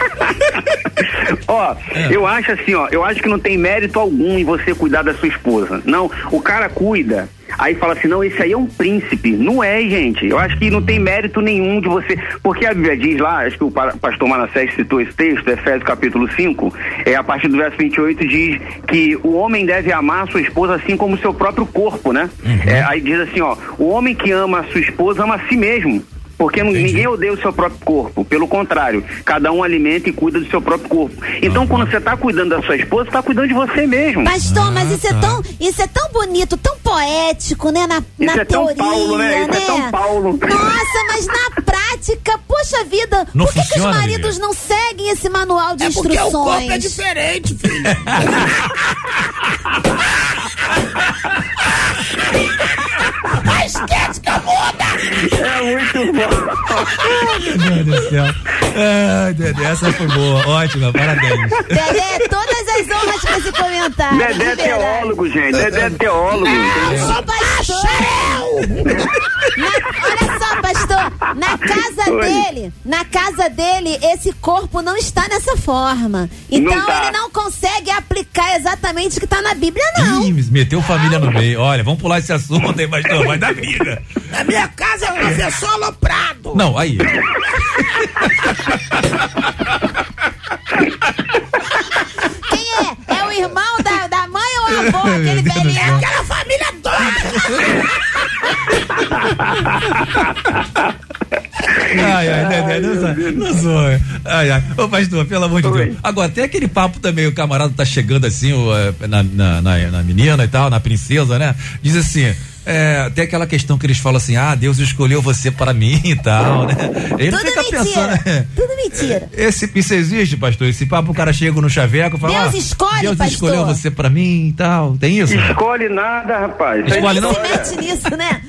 Ó, É. eu acho assim, ó, eu acho que não tem mérito algum em você cuidar da sua esposa. Não, o cara cuida, aí fala assim, não, esse aí é um príncipe. Não é, gente. Eu acho que não tem mérito nenhum de você. Porque a Bíblia diz lá, acho que o pa- pastor Manassés citou esse texto, Efésios capítulo 5, é, a partir do verso 28 diz que o homem deve amar a sua esposa assim como o seu próprio corpo, né? É, aí diz assim, ó, o homem que ama a sua esposa ama a si mesmo. Porque não- ninguém odeia o seu próprio corpo. Pelo contrário, cada um alimenta e cuida do seu próprio corpo. Então, quando você está cuidando da sua esposa, você está cuidando de você mesmo. Pastor, mas isso tá. é tão, isso é tão bonito, tão poético, né? Na, na Isso é tão teoria, Paulo, né? Isso é tão Paulo. Nossa, mas na prática, poxa vida, Não por que, que os funciona, maridos não seguem esse manual de É porque o corpo é instruções? diferente, filho. A estética muda! É muito bom. Meu Deus do céu. Ai, Dedé, essa foi boa. Ótima, parabéns. Dedé, todas as honras pra esse comentário. Dedé é teólogo, gente. Dedé é teólogo. Ô, pastor! Na- olha só, pastor, na casa Oi. dele, na casa dele, esse corpo não está nessa forma. Então Não tá. ele não consegue aplicar exatamente o que está na Bíblia, não. Ih, meteu família no meio. Olha, vamos pular esse assunto aí, pastor. Vai dar briga. Na minha casa é professor aloprado. Não, aí. Quem é? É o irmão da, da mãe ou o avô? Aquele velhinho? Aquela família toda! Ai, ai, Dedé, não, não zoa. Ai, ai. Ô, pastor, pelo amor de Deus. Agora, tem aquele papo também, o camarada tá chegando assim, o, eh, na, na, na, na menina e tal, na princesa, né? Diz assim. É, tem aquela questão que eles falam assim, ah, Deus escolheu você para mim e tal, né? Ele Tudo fica mentira. pensando, é, Tudo mentira. esse, isso existe, pastor? Esse papo, o cara chega no chaveco e fala, Deus ah, escolhe, Deus pastor. escolheu você para mim e tal, tem isso? Escolhe nada, rapaz. Escolhe não? Se mete nisso, né?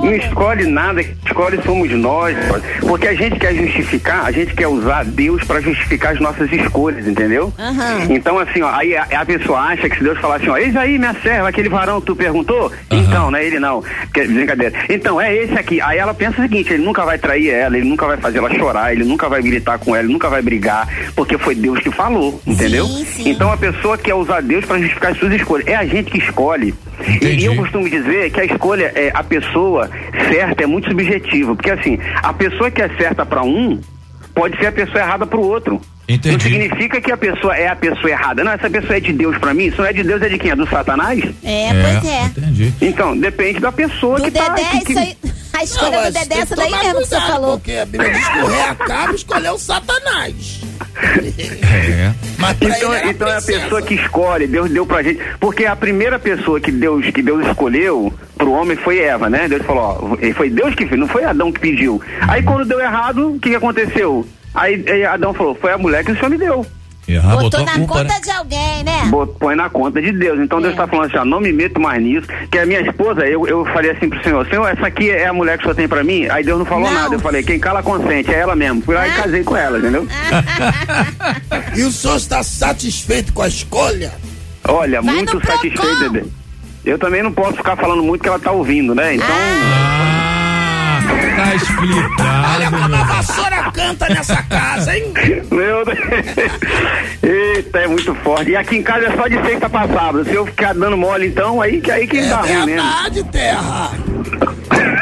Não escolhe nada, escolhe somos nós. Porque a gente quer justificar, a gente quer usar Deus para justificar as nossas escolhas, entendeu? Aham. Então, assim, ó, aí a, a pessoa acha que se Deus falar assim, ó, eis aí, minha serva, aquele varão que tu perguntou? Então, né? Ele não. Que, brincadeira. Então, é esse aqui. Aí ela pensa o seguinte, ele nunca vai trair ela, ele nunca vai fazer ela chorar, ele nunca vai gritar com ela, ele nunca vai brigar, porque foi Deus que falou, entendeu? Sim, sim. Então a pessoa quer usar Deus para justificar as suas escolhas. É a gente que escolhe. E Entendi. eu costumo dizer que a escolha, é, a pessoa certa é muito subjetiva. Porque assim, a pessoa que é certa para um pode ser a pessoa errada para o outro. Entendi. Não significa que a pessoa é a pessoa errada. Não, essa pessoa é de Deus para mim. Isso não é de Deus, é de quem? É do Satanás? É, pois é. Entendi. Então, depende da pessoa Do que tá. Dedé, que- isso aí. A escolha Não, do Dedé, tem essa que daí mesmo que você falou. Porque a Bíblia diz que o rei acaba escolheu Satanás. É. Então, então é a pessoa que escolhe, Deus deu pra gente. Porque a primeira pessoa que Deus, que Deus escolheu pro homem foi Eva, né? Deus falou, ó, foi Deus que fez, não foi Adão que pediu. Aí quando deu errado, o que, que aconteceu? Aí, aí Adão falou, foi a mulher que o Senhor me deu. Errar, Botou botou a na culpa, conta né? de alguém, né? Bot- Põe na conta de Deus. Então Deus está falando assim, ó, não me meto mais nisso. Que a minha esposa, eu, eu falei assim pro Senhor, Senhor, essa aqui é a mulher que o senhor tem pra mim? Aí Deus não falou Não. nada. Eu falei, quem cala consente, é ela mesmo. Fui lá e casei com ela, entendeu? E o senhor está satisfeito com a escolha? Olha, Vai muito satisfeito, Dedé. eu também não posso ficar falando muito que ela tá ouvindo, né? Então. Tá explicado. Olha como a vassoura canta nessa casa, hein? Meu Deus. Eita, é muito forte. E aqui em casa é só de sexta pra sábado. Se eu ficar dando mole, então, aí, que- aí que É dá ruim mesmo. verdade, terra.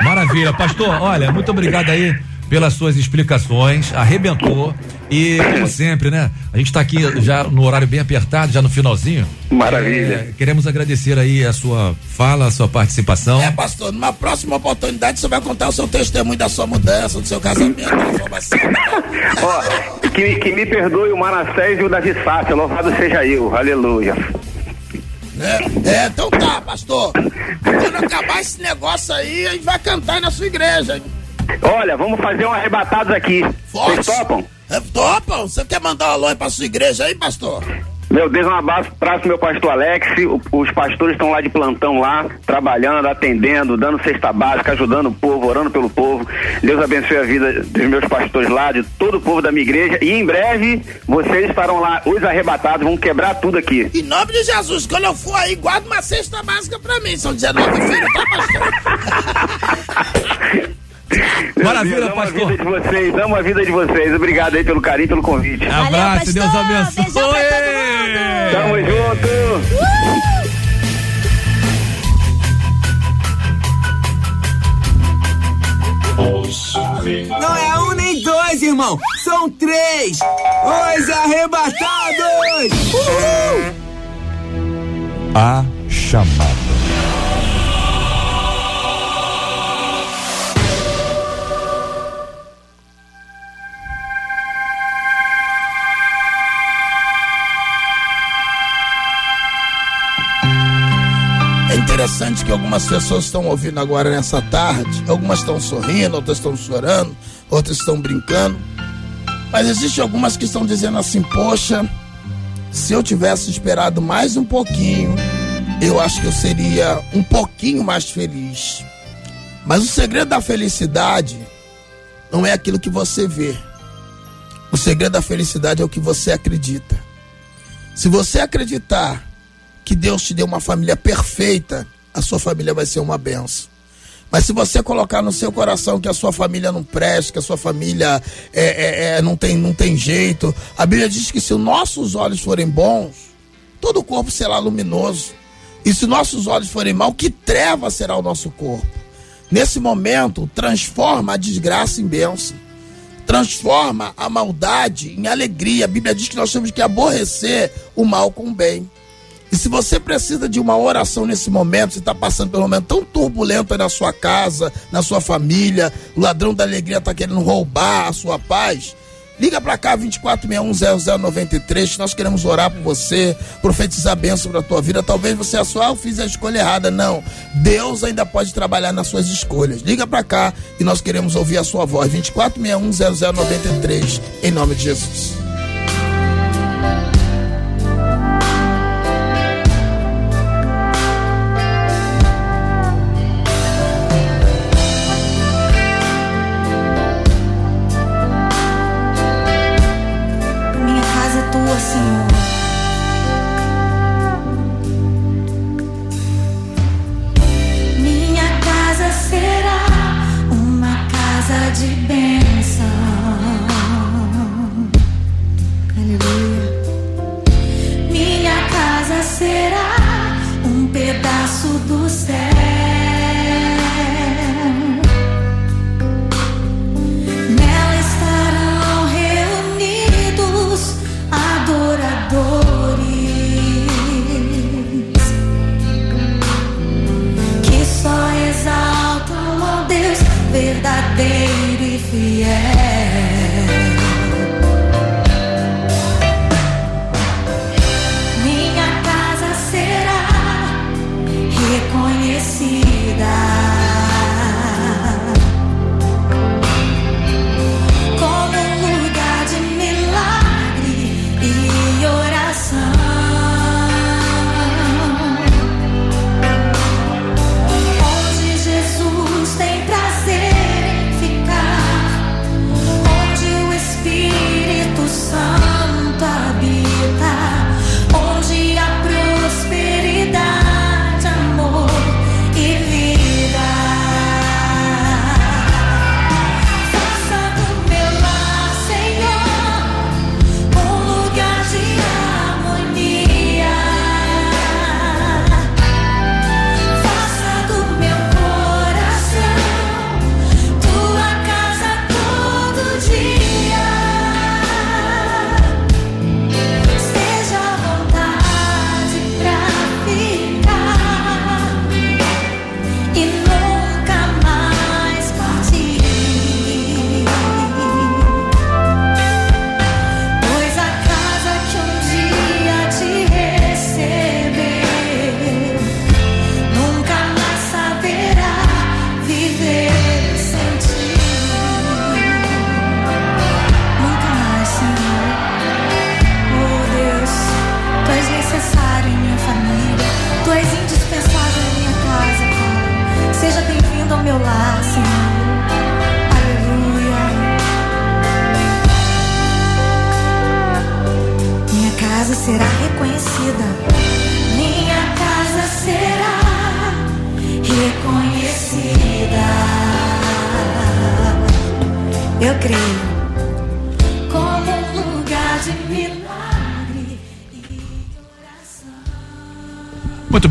Maravilha, pastor. Olha, muito obrigado aí pelas suas explicações. Arrebentou. E, como sempre, né? A gente está aqui já no horário bem apertado, já no finalzinho. Maravilha. É, queremos agradecer aí a sua fala, a sua participação. É, pastor, numa próxima oportunidade você vai contar o seu testemunho da sua mudança, do seu casamento, da formação. Ó, que, que me perdoe o Manassés e o Davi Sácia, louvado seja eu, aleluia. É, é, então tá, pastor. Quando acabar esse negócio aí, a gente vai cantar aí na sua igreja. hein? Olha, vamos fazer um arrebatados aqui. Forte. Vocês topam? É, topam? Você quer mandar um alô aí pra sua igreja aí, pastor? Meu Deus, um abraço para meu pastor Alex. Os pastores estão lá de plantão lá, trabalhando, atendendo, dando cesta básica, ajudando o povo, orando pelo povo. Deus abençoe a vida dos meus pastores lá, de todo o povo da minha igreja. E em breve vocês estarão lá, os arrebatados, vão quebrar tudo aqui. Em nome de Jesus, quando eu for aí, guarda uma cesta básica pra mim. São 19 filhos, tá, pastor? Maravilha, Deus, amo pastor. a vida de vocês, amo a vida de vocês. Obrigado aí pelo carinho, pelo convite. Abraço, Deus abençoe. Tamo junto. Não é um nem dois, irmão. São três. Os arrebatados. Uhul. A chamada. Interessante que algumas pessoas estão ouvindo agora nessa tarde. Algumas estão sorrindo, outras estão chorando, outras estão brincando. Mas existem algumas que estão dizendo assim: Poxa, se eu tivesse esperado mais um pouquinho, eu acho que eu seria um pouquinho mais feliz. Mas o segredo da felicidade não é aquilo que você vê. O segredo da felicidade é o que você acredita. Se você acreditar que Deus te deu uma família perfeita, a sua família vai ser uma benção. Mas se você colocar no seu coração que a sua família não presta, que a sua família é, é, é, não, tem, não tem jeito, a Bíblia diz que se os nossos olhos forem bons, todo o corpo será luminoso. E se nossos olhos forem maus, que treva será o nosso corpo. Nesse momento, transforma a desgraça em bênção. Transforma a maldade em alegria. A Bíblia diz que nós temos que aborrecer o mal com o bem. E se você precisa de uma oração nesse momento, você está passando um momento tão turbulento na sua casa, na sua família, o ladrão da alegria está querendo roubar a sua paz, liga para cá, 24610093, que nós queremos orar por você, profetizar bênção para a tua vida. Talvez você achou, só, ah, eu fiz a escolha errada. Não, Deus ainda pode trabalhar nas suas escolhas. Liga para cá e nós queremos ouvir a sua voz, 24610093, em nome de Jesus.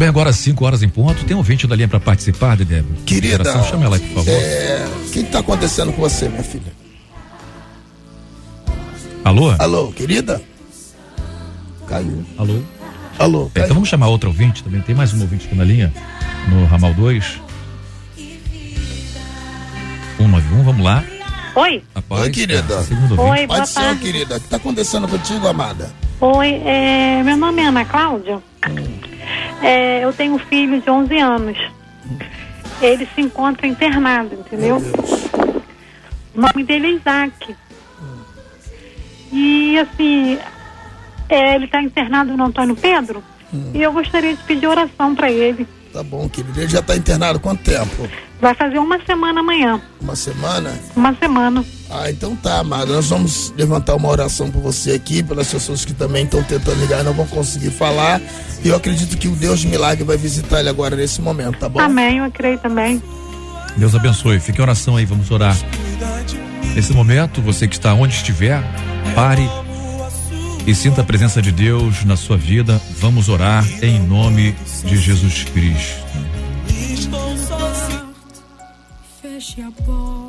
Agora 5 horas em ponto. Tem um ouvinte da linha para participar, Dedé? Querida, Chama ela aí, por favor. É, o que está acontecendo com você, minha filha? Alô? Alô, querida? Caiu. Alô? Alô? É, então vamos chamar outro ouvinte também. Tem mais um ouvinte aqui na linha, no ramal 2. 191, vamos lá. Oi? Rapaz, Oi, querida. segundo ouvinte. Oi, boa Pode ser, tarde. querida. O que está acontecendo contigo, amada? Oi, é, meu nome é Ana Cláudia. É, eu tenho um filho de 11 anos. Ele se encontra internado, entendeu? O nome dele é Isaac. E assim, é, ele está internado no Antônio Pedro. E eu gostaria de pedir oração para ele. Tá bom, querido. Ele já está internado quanto tempo? Vai fazer uma semana amanhã. Uma semana? Uma semana. Ah, então tá, amada. Nós vamos levantar uma oração por você aqui, pelas pessoas que também estão tentando ligar e não vão conseguir falar. E eu acredito que o Deus de milagre vai visitar ele agora nesse momento, tá bom? Amém, eu creio também. Deus abençoe. Fique em oração aí, vamos orar. Nesse momento, você que está onde estiver, pare e sinta a presença de Deus na sua vida. Vamos orar em nome de Jesus Cristo. Feche a porta.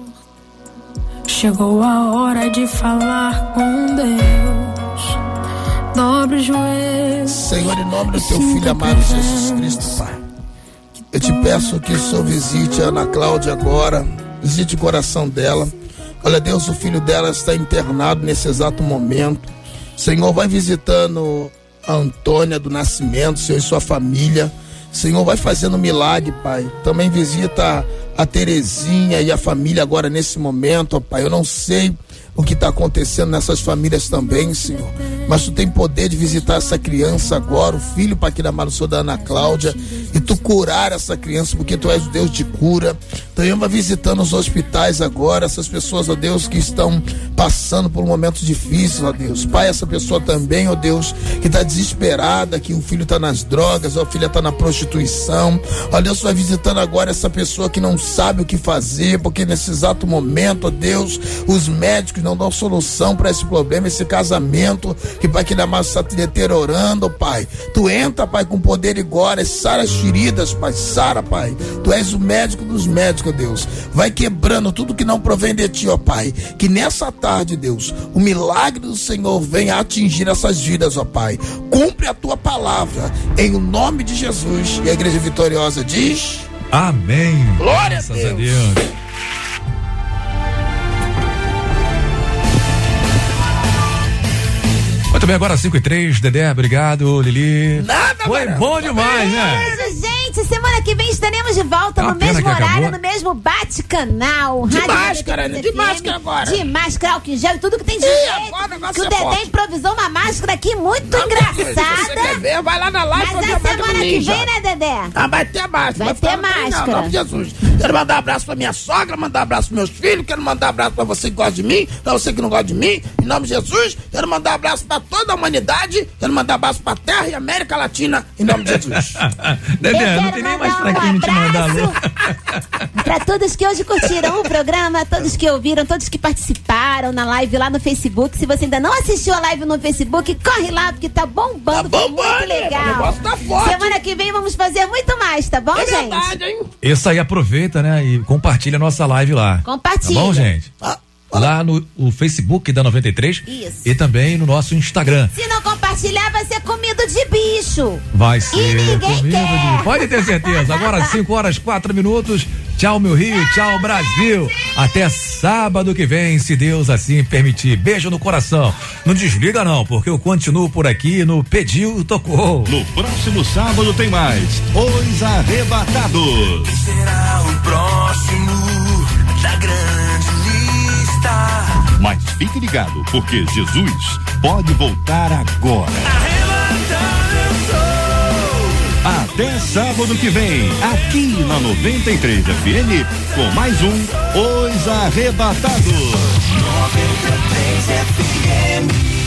Chegou a hora de falar com Deus. Dobre os joelhos. Senhor, em nome do teu filho amado Jesus Cristo, Pai. Eu te peço que o Senhor visite a Ana Cláudia agora, visite o coração dela. Olha, Deus, o filho dela está internado nesse exato momento. Senhor, vai visitando a Antônia do Nascimento, Senhor, e sua família. Senhor, vai fazendo milagre, Pai. Também visita a Terezinha e a família agora nesse momento, ó Pai. Eu não sei o que está acontecendo nessas famílias também, Senhor. Mas tu tem poder de visitar essa criança agora, o filho, Pai, que da Sou da Ana Cláudia, e tu curar essa criança, porque tu és o Deus de cura. Também vai visitando os hospitais agora, essas pessoas, ó Deus, que estão passando por momentos difíceis, ó Deus. Pai, essa pessoa também, ó Deus, que está desesperada, que o filho está nas drogas, a filha está na prostituição. Ó Deus, vai visitando agora essa pessoa que não sabe o que fazer, porque nesse exato momento, ó Deus, os médicos não dão solução para esse problema, esse casamento, que Pai, que da está te deteriorando, Pai. Tu entra, Pai, com poder e glória, sara as feridas, Pai, sara, Pai. Tu és o médico dos médicos, Deus. Vai quebrando tudo que não provém de ti, ó Pai. Que nessa tarde, Deus, o milagre do Senhor venha atingir essas vidas, ó Pai. Cumpre a tua palavra, em o nome de Jesus. E a igreja vitoriosa diz. Amém. Glória a Graças Deus. a Deus. Muito bem, agora 5 e 3, Dedé, obrigado, Lili. Nada, Foi bom demais, né? Gente. Semana que vem estaremos de volta Uma no mesmo horário, acabou. no mesmo bate-canal. De Rádio máscara, 93 né? De máscara agora. De máscara, álcool em gel e tudo que tem Ih, direito. agora o negócio Que o é Dedé forte. improvisou uma máscara aqui muito Se você engraçada. quer ver, vai lá na live Mas a a mágica semana que vem, né, Dedé? Ah, vai ter máscara. Vai Vai ter máscara. Não, em nome de Jesus. Quero mandar um abraço pra minha sogra, mandar um abraço pros meus filhos, quero mandar um abraço pra você que gosta de mim, pra você que não gosta de mim. Em nome de Jesus, quero mandar um abraço pra toda a humanidade, quero mandar um abraço pra Terra e América Latina, em nome de Jesus. Dedé, Eu não quero tem nem mais mandar pra um quem te mandar alô. Pra todos que hoje curtiram o programa, todos que ouviram, todos que participaram na live lá no Facebook. Se você ainda não assistiu a live no Facebook, corre lá, porque tá bombando. Tá foi bombando, muito legal. o negócio tá forte. Semana que vem vamos fazer muito mais, tá bom, É gente? verdade, hein? Isso aí, aproveita, né? E compartilha a nossa live lá. Compartilha. Tá bom, gente? Ah, Lá no o Facebook da 93 Isso. e também no nosso Instagram. Se não compartilhar, vai ser comido de bicho. Vai ser ninguém comida quer. de... Pode ter certeza. Agora 5 horas 4 minutos. Tchau, meu Rio. Tchau, Brasil. Até sábado que vem, se Deus assim permitir. Beijo no coração. Não desliga não, porque eu continuo por aqui no Pediu, Tocou. No próximo sábado tem mais. Os Arrebatados. Será o próximo da grande. Mas fique ligado, porque Jesus pode voltar agora. Até sábado que vem, aqui na 93 FM, com mais um Os Arrebatados. 93 FM.